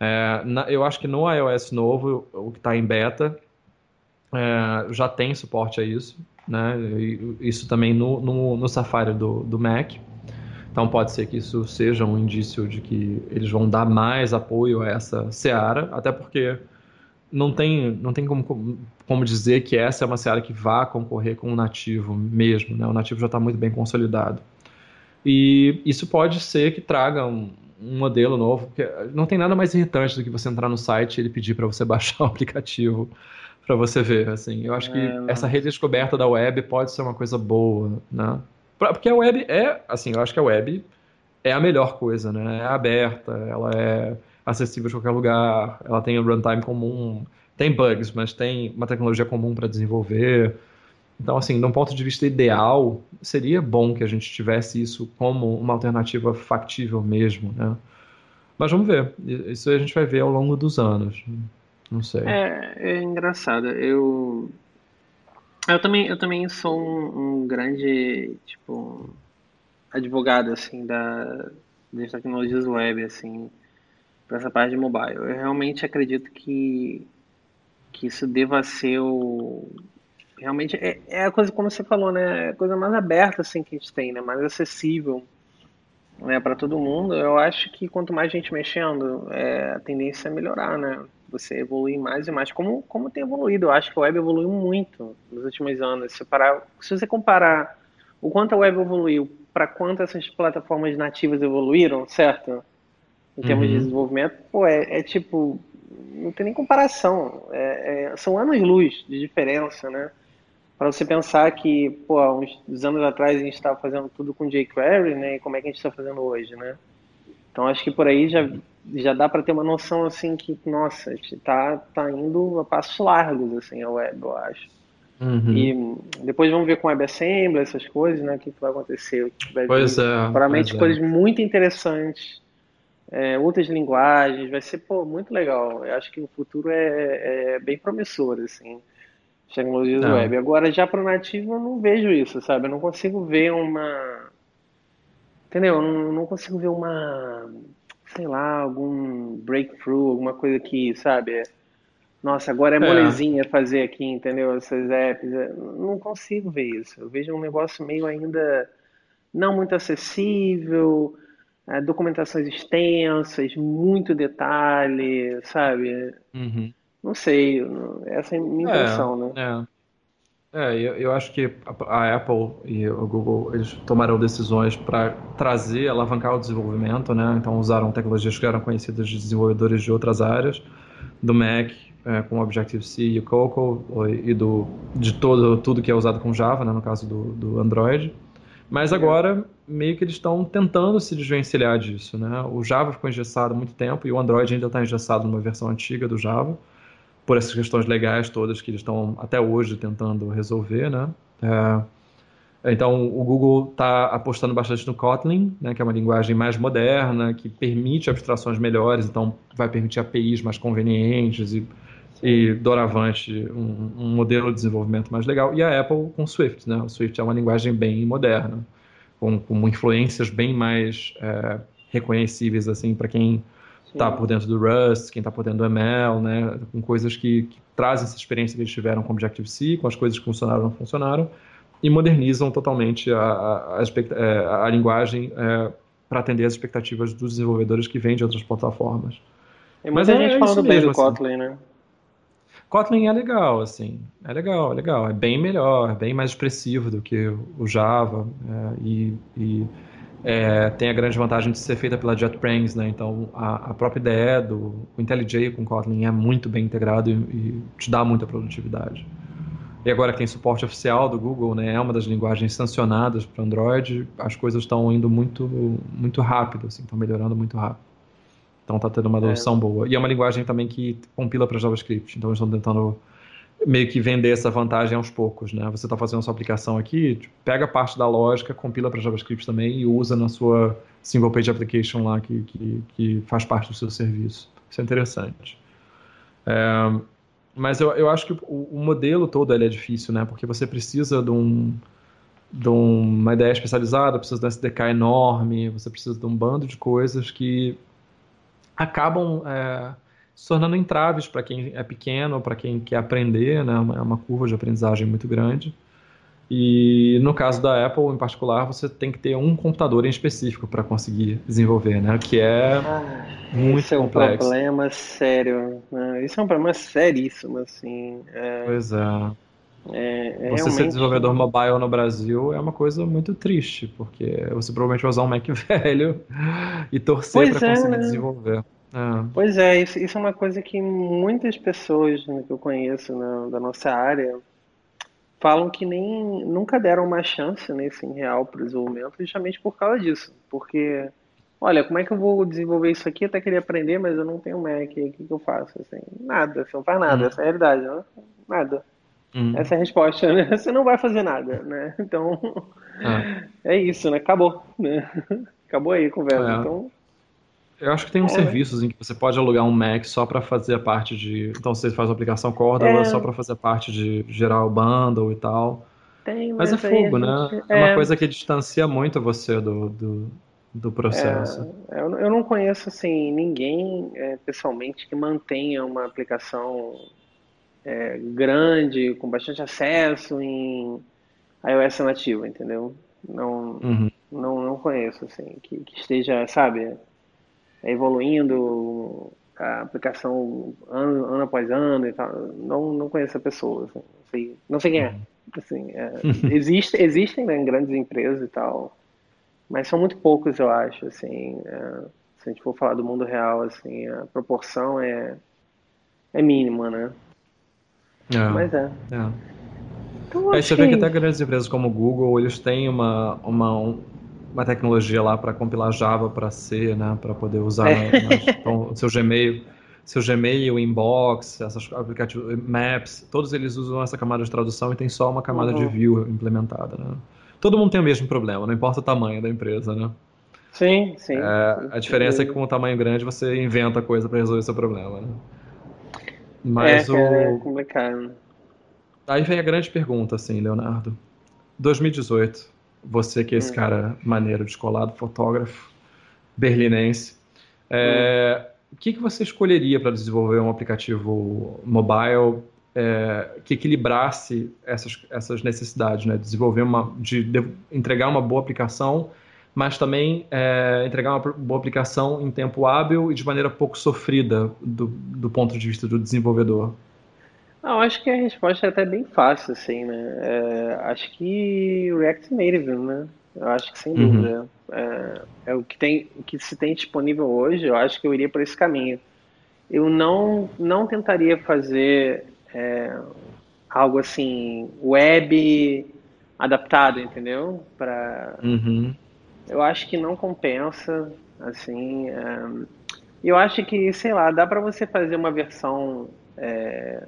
É, na, eu acho que no iOS novo, o que está em beta, é, já tem suporte a isso. Né? Isso também no, no, no Safari do, do Mac. Então pode ser que isso seja um indício de que eles vão dar mais apoio a essa seara, até porque não tem, não tem como, como dizer que essa é uma seara que vá concorrer com o nativo mesmo, né? O nativo já está muito bem consolidado. E isso pode ser que traga um, um, modelo novo, porque não tem nada mais irritante do que você entrar no site e ele pedir para você baixar o aplicativo para você ver, assim. Eu acho que é, essa redescoberta da web pode ser uma coisa boa, né? Porque a web é, assim, eu acho que a web é a melhor coisa, né? É aberta, ela é acessível de qualquer lugar, ela tem um runtime comum, tem bugs, mas tem uma tecnologia comum para desenvolver. Então, assim, de um ponto de vista ideal, seria bom que a gente tivesse isso como uma alternativa factível mesmo, né? Mas vamos ver. Isso a gente vai ver ao longo dos anos. Não sei. É, é engraçado. Eu eu também eu também sou um, um grande tipo advogado assim da das tecnologias web assim para essa parte de mobile. Eu realmente acredito que, que isso deva ser o. Realmente é, é a coisa, como você falou, né? É a coisa mais aberta assim, que a gente tem, né? Mais acessível né, para todo mundo. Eu acho que quanto mais gente mexendo, é, a tendência é melhorar, né? Você evoluir mais e mais. Como, como tem evoluído? Eu acho que a web evoluiu muito nos últimos anos. Se, parar, se você comparar o quanto a web evoluiu para quanto essas plataformas nativas evoluíram, certo? em termos uhum. de desenvolvimento, pô, é, é, tipo, não tem nem comparação. É, é, são anos-luz de diferença, né? Para você pensar que, pô, uns anos atrás a gente estava fazendo tudo com jQuery, né? E como é que a gente está fazendo hoje, né? Então acho que por aí já, já dá para ter uma noção assim que, nossa, gente tá, indo a passos largos assim a web, eu acho. Uhum. E depois vamos ver com WebAssembly, essas coisas, né? O que, que vai acontecer. Vai pois vir, é. Provavelmente pois coisas é. muito interessantes é, outras linguagens, vai ser pô, muito legal. Eu acho que o futuro é, é bem promissor, assim, tecnologias não. web. Agora, já para o nativo, eu não vejo isso, sabe? Eu não consigo ver uma. Entendeu? Eu não, não consigo ver uma. Sei lá, algum breakthrough, alguma coisa que, sabe? Nossa, agora é, é. molezinha fazer aqui, entendeu? Essas apps. Não consigo ver isso. Eu vejo um negócio meio ainda não muito acessível é, documentações extensas, muito detalhe, sabe? Uhum. Não sei, essa é a minha é, impressão, né? É. É, eu, eu, acho que a Apple e o Google eles tomaram decisões para trazer, alavancar o desenvolvimento, né? Então usaram tecnologias que eram conhecidas de desenvolvedores de outras áreas, do Mac é, com Objective-C e o Cocoa e do de todo tudo que é usado com Java, né? No caso do, do Android. Mas agora, meio que eles estão tentando se desvencilhar disso, né? O Java ficou engessado há muito tempo e o Android ainda está engessado numa versão antiga do Java, por essas questões legais todas que eles estão até hoje tentando resolver, né? É, então, o Google está apostando bastante no Kotlin, né, que é uma linguagem mais moderna, que permite abstrações melhores, então vai permitir APIs mais convenientes e e doravante um, um, modelo de desenvolvimento mais legal, e a Apple com Swift, né? O Swift é uma linguagem bem moderna, com, com influências bem mais é, reconhecíveis assim para quem está por dentro do Rust, quem está por dentro do ML, né? Com coisas que, que, trazem essa experiência que eles tiveram com Objective-C, com as coisas que funcionaram ou não funcionaram, e modernizam totalmente a, a, a, é, a linguagem é, para atender as expectativas dos desenvolvedores que vêm de outras plataformas. Tem muita Mas é gente é falando bem do assim. Kotlin, né? Kotlin é legal, assim, é legal, é legal, é bem melhor, é bem mais expressivo do que o Java, é, e, e, é, tem a grande vantagem de ser feita pela JetBrains, né? Então a, a própria ideia do o IntelliJ com Kotlin é muito bem integrado e, e, te dá muita produtividade. E agora tem suporte oficial do Google, né? É uma das linguagens sancionadas para Android. As coisas estão indo muito muito rápido, assim, estão melhorando muito rápido. Então está tendo uma adoção é. boa. E é uma linguagem também que compila para JavaScript. Então eles estão tentando meio que vender essa vantagem aos poucos, né? Você está fazendo a sua aplicação aqui, tipo, pega parte da lógica, compila para JavaScript também e usa na sua single page application lá que, que, que faz parte do seu serviço. Isso é interessante. É, mas eu, eu acho que o, o modelo todo é difícil, né? Porque você precisa de, um, de uma ideia especializada, precisa de um SDK enorme, você precisa de um bando de coisas que acabam é, se tornando entraves para quem é pequeno, para quem quer aprender, né? É uma curva de aprendizagem muito grande. E no caso da Apple, em particular, você tem que ter um computador em específico para conseguir desenvolver, né? Que é ah, muito isso é um complexo. problema sério. Né? Isso é um problema seríssimo, assim. É... Pois é. É, é, você realmente... ser desenvolvedor mobile no Brasil é uma coisa muito triste, porque você provavelmente vai usar um Mac velho e torcer para é, conseguir né? desenvolver. É. Pois é, isso, isso, é uma coisa que muitas pessoas né, que eu conheço né, da nossa área falam que nem nunca deram uma chance nesse né, real para o desenvolvimento, justamente por causa disso. Porque, olha, como é que eu vou desenvolver isso aqui? Eu até queria aprender, mas eu não tenho Mac, o que, que eu faço? Assim, nada, você não faz nada, hum. essa é a realidade, né? nada. Hum. Essa é a resposta, né? Você não vai fazer nada, né? Então, ah. é isso, né? Acabou, né? Acabou aí a conversa. É. Então, eu acho que tem uns é. serviços em que você pode alugar um Mac só para fazer a parte de. Então você faz a aplicação Cordova é. só para fazer a parte de gerar o bundle e tal. Tem, mas, mas é fogo, né? Gente... É uma é. coisa que distancia muito você do, do, do processo. É, eu não conheço assim ninguém é, pessoalmente que mantenha uma aplicação é, grande, com bastante acesso em iOS nativo, entendeu? Não, uhum. não, não conheço assim que, que esteja, sabe? Evoluindo a aplicação ano, ano após ano e tal. Não, não conheço a pessoa, assim, não, sei, não sei quem é. Assim, é existe, existem né, grandes empresas e tal, mas são muito poucos, eu acho. Assim, é, se a gente for falar do mundo real, assim, a proporção é, é mínima, né? É, mas é. é. Então, Aí você que... vê que até grandes empresas como o Google, eles têm uma, uma, uma tecnologia lá para compilar Java para C, né, para poder usar é. então, seu Gmail, seu Gmail, Inbox, essas aplicativos, Maps, todos eles usam essa camada de tradução e tem só uma camada uhum. de view implementada, né? Todo mundo tem o mesmo problema, não importa o tamanho da empresa, né? Sim, sim. É, a diferença é que com o tamanho grande você inventa coisa para resolver seu problema, né? Mas é, o... é complicado. Aí vem a grande pergunta, assim, Leonardo. 2018, você que é esse hum. cara maneiro, descolado, fotógrafo, berlinense. É, hum. O que, que você escolheria para desenvolver um aplicativo mobile é, que equilibrasse essas, essas necessidades, né? Desenvolver uma, de, de entregar uma boa aplicação, mas também é, entregar uma boa aplicação em tempo hábil e de maneira pouco sofrida do, do ponto de vista do desenvolvedor. Não, acho que a resposta é até bem fácil, assim, né? É, acho que React Native, né? Eu acho que sem uhum. dúvida. É, é, o que tem, o que se tem disponível hoje. Eu acho que eu iria por esse caminho. Eu não, não tentaria fazer é, algo assim web adaptado, entendeu? Para, uhum. eu acho que não compensa, assim. É, eu acho que, sei lá, dá para você fazer uma versão é,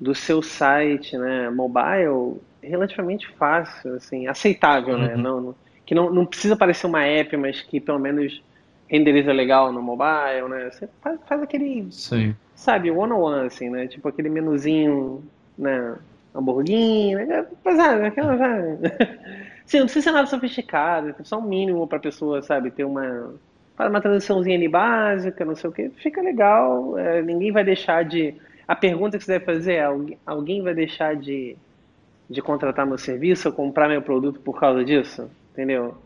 do seu site, né, mobile, relativamente fácil, assim, aceitável, né? uhum. né? Não, que não, não precisa parecer uma app, mas que pelo menos renderiza legal no mobile, né? Você faz, faz aquele, Sim. sabe, one-on-one, assim, né? Tipo aquele menuzinho, né? Hamburguinho, né? é, aquela, sabe? Sim, não precisa ser nada sofisticado, é só um mínimo para a pessoa, sabe, ter uma uma traduçãozinha ali básica, não sei o que, fica legal, é, ninguém vai deixar de a pergunta que você deve fazer é: alguém vai deixar de, de contratar meu serviço ou comprar meu produto por causa disso? Entendeu?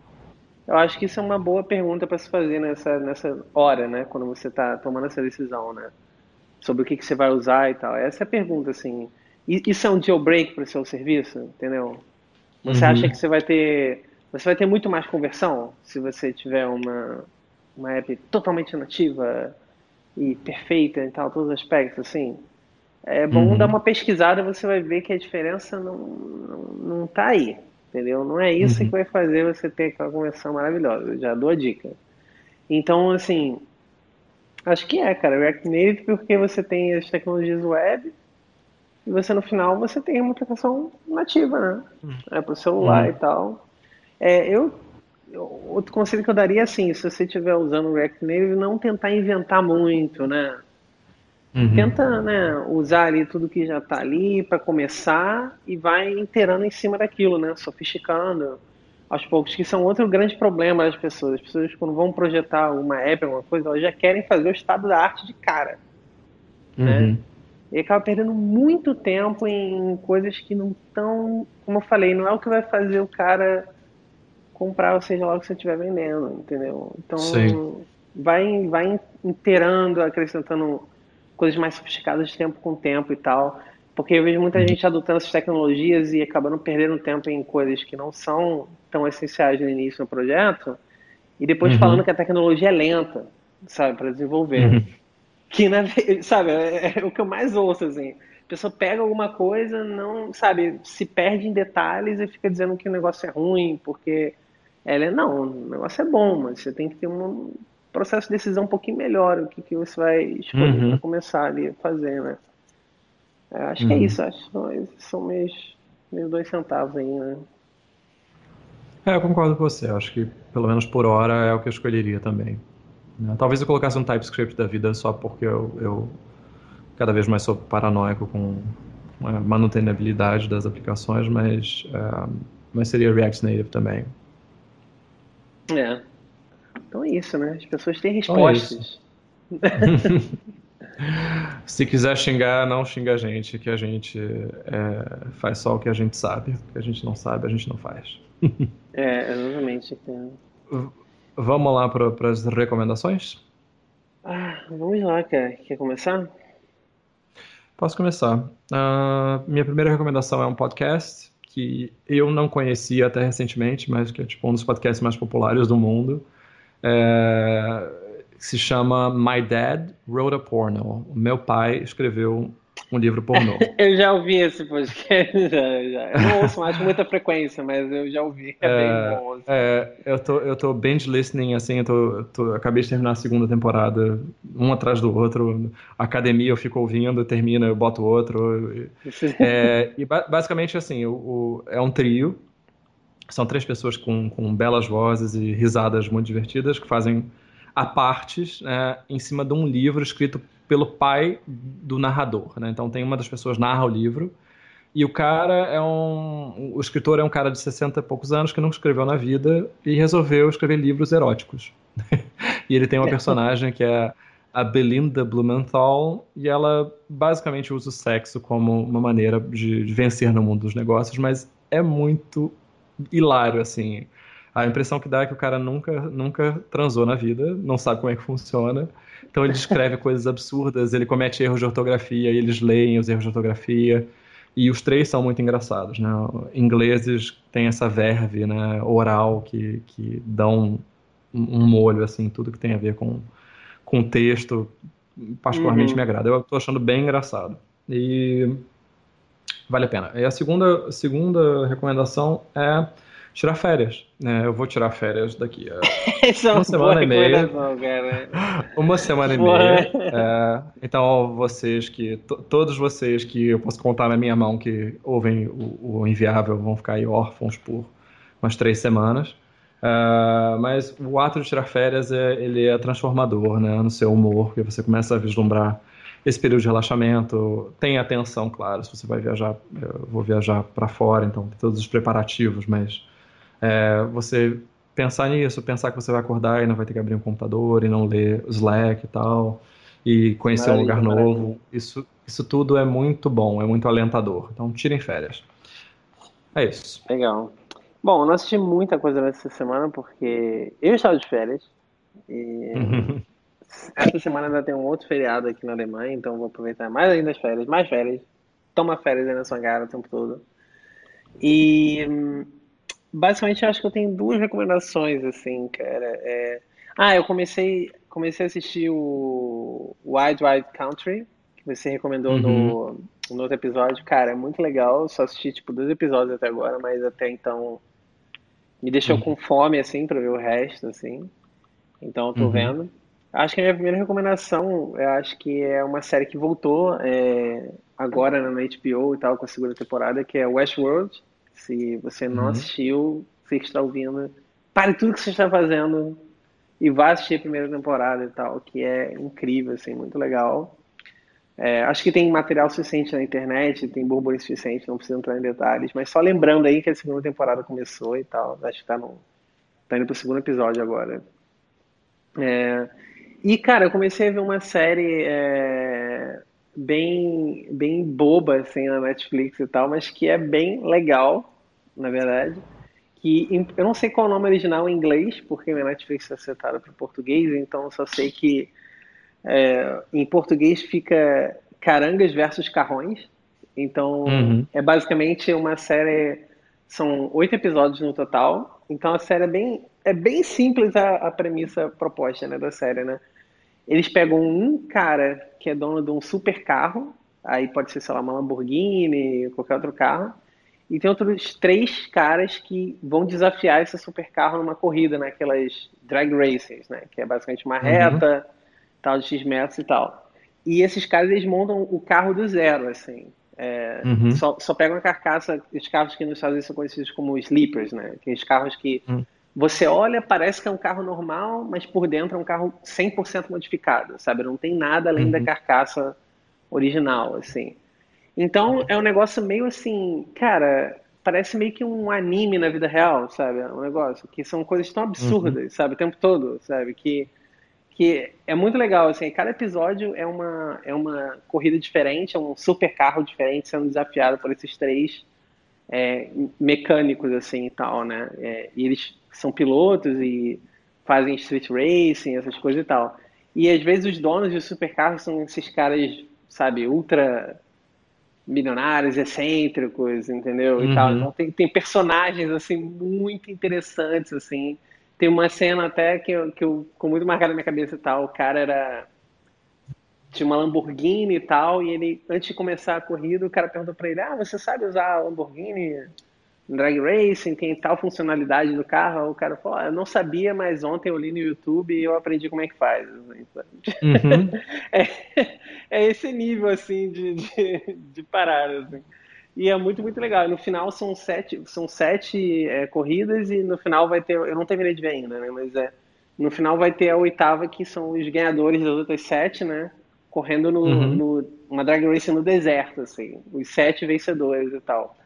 Eu acho que isso é uma boa pergunta para se fazer nessa, nessa hora, né? Quando você está tomando essa decisão, né? Sobre o que, que você vai usar e tal. Essa é a pergunta, assim. Isso é um deal break para o seu serviço? Entendeu? Você uhum. acha que você vai ter você vai ter muito mais conversão se você tiver uma, uma app totalmente nativa e perfeita em tal, todos os aspectos, assim. É bom uhum. dar uma pesquisada, você vai ver que a diferença não, não, não tá aí, entendeu? Não é isso uhum. que vai fazer você ter aquela conversão maravilhosa, eu já dou a dica. Então, assim, acho que é, cara, React Native porque você tem as tecnologias web e você no final você tem uma aplicação nativa, né? Uhum. É para o celular uhum. e tal. É, eu outro conselho que eu daria é assim, se você estiver usando o React Native, não tentar inventar muito, né? Uhum. Tenta né, usar ali tudo que já está ali para começar e vai inteirando em cima daquilo, né? Sofisticando aos poucos, que são outro grande problema das pessoas. As pessoas, quando vão projetar uma app, alguma coisa, elas já querem fazer o estado da arte de cara. Né? Uhum. Né? E acaba perdendo muito tempo em coisas que não estão, como eu falei, não é o que vai fazer o cara comprar, ou seja lá o que você estiver vendendo, entendeu? Então, Sim. vai, vai inteirando, acrescentando coisas mais sofisticadas de tempo com tempo e tal. Porque eu vejo muita uhum. gente adotando essas tecnologias e acabando perdendo tempo em coisas que não são tão essenciais no início do projeto, e depois uhum. falando que a tecnologia é lenta, sabe, para desenvolver. Uhum. Que, na, sabe, é, é, o que eu mais ouço, assim. A pessoa pega alguma coisa, não, sabe, se perde em detalhes e fica dizendo que o negócio é ruim, porque ela é, não, o negócio é bom, mas você tem que ter um processo de decisão um pouquinho melhor, o que, que você vai escolher uhum. para começar ali a fazer, né? É, acho uhum. que é uhum. isso, acho que são meus, meus dois centavos aí, né? É, eu concordo com você, acho que pelo menos por hora é o que eu escolheria também. Né? Talvez eu colocasse um TypeScript da vida só porque eu, eu cada vez mais sou paranoico com a manutenibilidade das aplicações, mas, uh, mas seria React Native também. É. Então é isso, né? As pessoas têm então é respostas. Se quiser xingar, não xinga a gente, que a gente é, faz só o que a gente sabe. O que a gente não sabe, a gente não faz. é, exatamente. Vamos lá para as recomendações? Ah, vamos lá, quer, quer começar? Posso começar. Uh, minha primeira recomendação é um podcast que eu não conhecia até recentemente, mas que é tipo um dos podcasts mais populares do mundo. É, se chama My Dad Wrote a Porno. O meu pai escreveu um livro pornô. eu já ouvi esse podcast, já, já. Eu não ouço mais com muita frequência, mas eu já ouvi. É, é bem bom. Assim. É, eu tô, eu tô binge listening, assim, eu tô, tô, acabei de terminar a segunda temporada, um atrás do outro. Academia eu fico ouvindo, termina, eu boto outro. É, e basicamente, assim, o, o, é um trio. São três pessoas com, com belas vozes e risadas muito divertidas que fazem a partes né, em cima de um livro escrito pelo pai do narrador. Né? Então tem uma das pessoas narra o livro e o cara é um. O escritor é um cara de 60 e poucos anos que nunca escreveu na vida e resolveu escrever livros eróticos. e ele tem uma personagem que é a Belinda Blumenthal e ela basicamente usa o sexo como uma maneira de, de vencer no mundo dos negócios, mas é muito hilário, assim. A impressão que dá é que o cara nunca, nunca transou na vida, não sabe como é que funciona então ele escreve coisas absurdas, ele comete erros de ortografia, e eles leem os erros de ortografia. E os três são muito engraçados, né? Ingleses têm essa verve, né, oral que, que dão um, um molho, assim, tudo que tem a ver com, com texto, particularmente uhum. me agrada. Eu estou achando bem engraçado. E vale a pena. E a segunda, segunda recomendação é tirar férias. Né? Eu vou tirar férias daqui a é uma semana e meia. Uma semana e meia. É, então, vocês que. Todos vocês que eu posso contar na minha mão que ouvem o, o Inviável vão ficar aí órfãos por umas três semanas. Uh, mas o ato de tirar férias é, ele é transformador né, no seu humor, porque você começa a vislumbrar esse período de relaxamento. Tem atenção, claro, se você vai viajar, eu vou viajar para fora, então tem todos os preparativos, mas é, você pensar nisso, pensar que você vai acordar e não vai ter que abrir um computador e não ler Slack e tal, e conhecer maravilha, um lugar novo, isso, isso tudo é muito bom, é muito alentador. Então, tirem férias. É isso. Legal. Bom, eu não assisti muita coisa nessa semana porque eu estava de férias. E essa semana ainda tem um outro feriado aqui na Alemanha, então vou aproveitar mais ainda as férias, mais férias. Toma férias aí na sua cara o tempo todo. E basicamente, eu acho que eu tenho duas recomendações, assim, cara. É... Ah, eu comecei, comecei a assistir o Wild Wild Country, que você recomendou Uhum, no, no outro episódio. Cara, é muito legal. Só assisti, tipo, dois episódios até agora, mas até então me deixou com uhum, fome, assim, pra ver o resto, assim. Então eu tô uhum, vendo. Acho que a minha primeira recomendação, eu acho que é uma série que voltou é, agora na HBO e tal, com a segunda temporada, que é Westworld. Se você não uhum. assistiu, você que está ouvindo, pare tudo que você está fazendo e vá assistir a primeira temporada e tal, que é incrível, assim, muito legal. É, acho que tem material suficiente na internet, tem burburinho suficiente, não precisa entrar em detalhes, mas só lembrando aí que a segunda temporada começou e tal, acho que tá, no, tá indo pro segundo episódio agora. É, e, cara, eu comecei a ver uma série é, bem, bem boba, assim, na Netflix e tal, mas que é bem legal, na verdade. Que eu não sei qual é o nome original em inglês, porque minha Netflix é setada para português, então eu só sei que é, em português fica Carangas versus Carrões. Então, Uhum. é basicamente uma série. São oito episódios no total. Então, a série é bem, é bem simples a, a premissa proposta, né, da série, né? Eles pegam um cara que é dono de um super carro, aí pode ser, sei lá, uma Lamborghini, qualquer outro carro, e tem outros três caras que vão desafiar esse super carro numa corrida, naquelas drag races, né? Que é basicamente uma Uhum. reta, tal, de X metros e tal. E esses caras, eles montam o carro do zero, assim. É, Uhum. só, só pegam a carcaça, os carros que nos Estados Unidos são conhecidos como sleepers, né? Aqueles carros que Uhum. Você olha, parece que é um carro normal, mas por dentro é um carro 100% modificado, sabe? Não tem nada além da Uhum. carcaça original, assim. Então é um negócio meio assim, cara, parece meio que um anime na vida real, sabe? É Um negócio que são coisas tão Uhum. absurdas, sabe? O tempo todo, sabe? Que, que é muito legal, assim. Cada episódio é uma, é uma corrida diferente, é um super carro diferente sendo desafiado por esses três é, mecânicos assim e tal, né? É, e eles são pilotos e fazem street racing, essas coisas e tal. E às vezes os donos de supercarros são esses caras, sabe, ultra milionários, excêntricos, entendeu? E tal. Então Uhum. tem, tem personagens assim muito interessantes assim. Tem uma cena até que eu, que eu com muito marcado na minha cabeça e tal. O cara era tinha uma Lamborghini e tal, e ele, antes de começar a corrida, o cara perguntou pra ele: Ah, você sabe usar a Lamborghini Drag Racing? Tem tal funcionalidade do carro? O cara falou: ah, Eu não sabia, mas ontem eu li no YouTube e eu aprendi como é que faz. Uhum. É, é esse nível, assim, de, de, de parada, assim. E é muito, muito legal. No final são sete, são sete é, corridas e no final vai ter. Eu não terminei de ver ainda, né? Mas é. No final vai ter a oitava, que são os ganhadores das outras sete, né? Correndo no, Uhum. no, uma drag race no deserto, assim. Os sete vencedores e tal.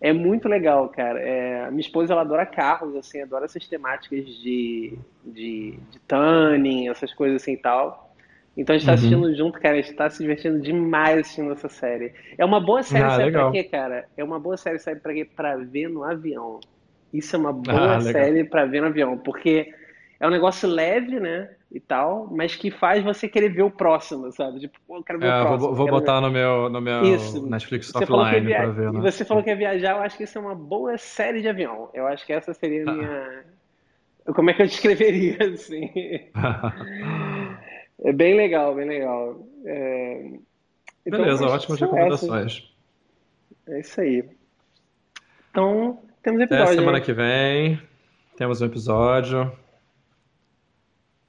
É muito legal, cara. É, minha esposa, ela adora carros, assim, adora essas temáticas de, de, de tuning, essas coisas assim e tal. Então a gente tá Uhum. assistindo junto, cara, a gente tá se divertindo demais assistindo essa série. É uma boa série, Ah, sabe pra quê, legal. cara? É uma boa série, sabe pra quê? Pra ver no avião. Isso é uma Ah, boa legal. série pra ver no avião, porque é um negócio leve, né, e tal, mas que faz você querer ver o próximo, sabe? Tipo, eu quero ver o É, vou, próximo, eu vou quero ver. botar no meu, no meu Isso. Netflix Você offline pra via... ver, e né? você falou que ia viajar, eu acho que isso é uma boa série de avião. Eu acho que essa seria a minha. Como é que eu descreveria, assim? É bem legal, bem legal. É, Então, Beleza, ótimas recomendações. É isso aí. Então, temos Até episódio, semana né? que vem. Temos um episódio.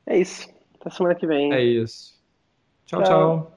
É isso. Até semana que É vem. isso. Tchau, Tchau. tchau.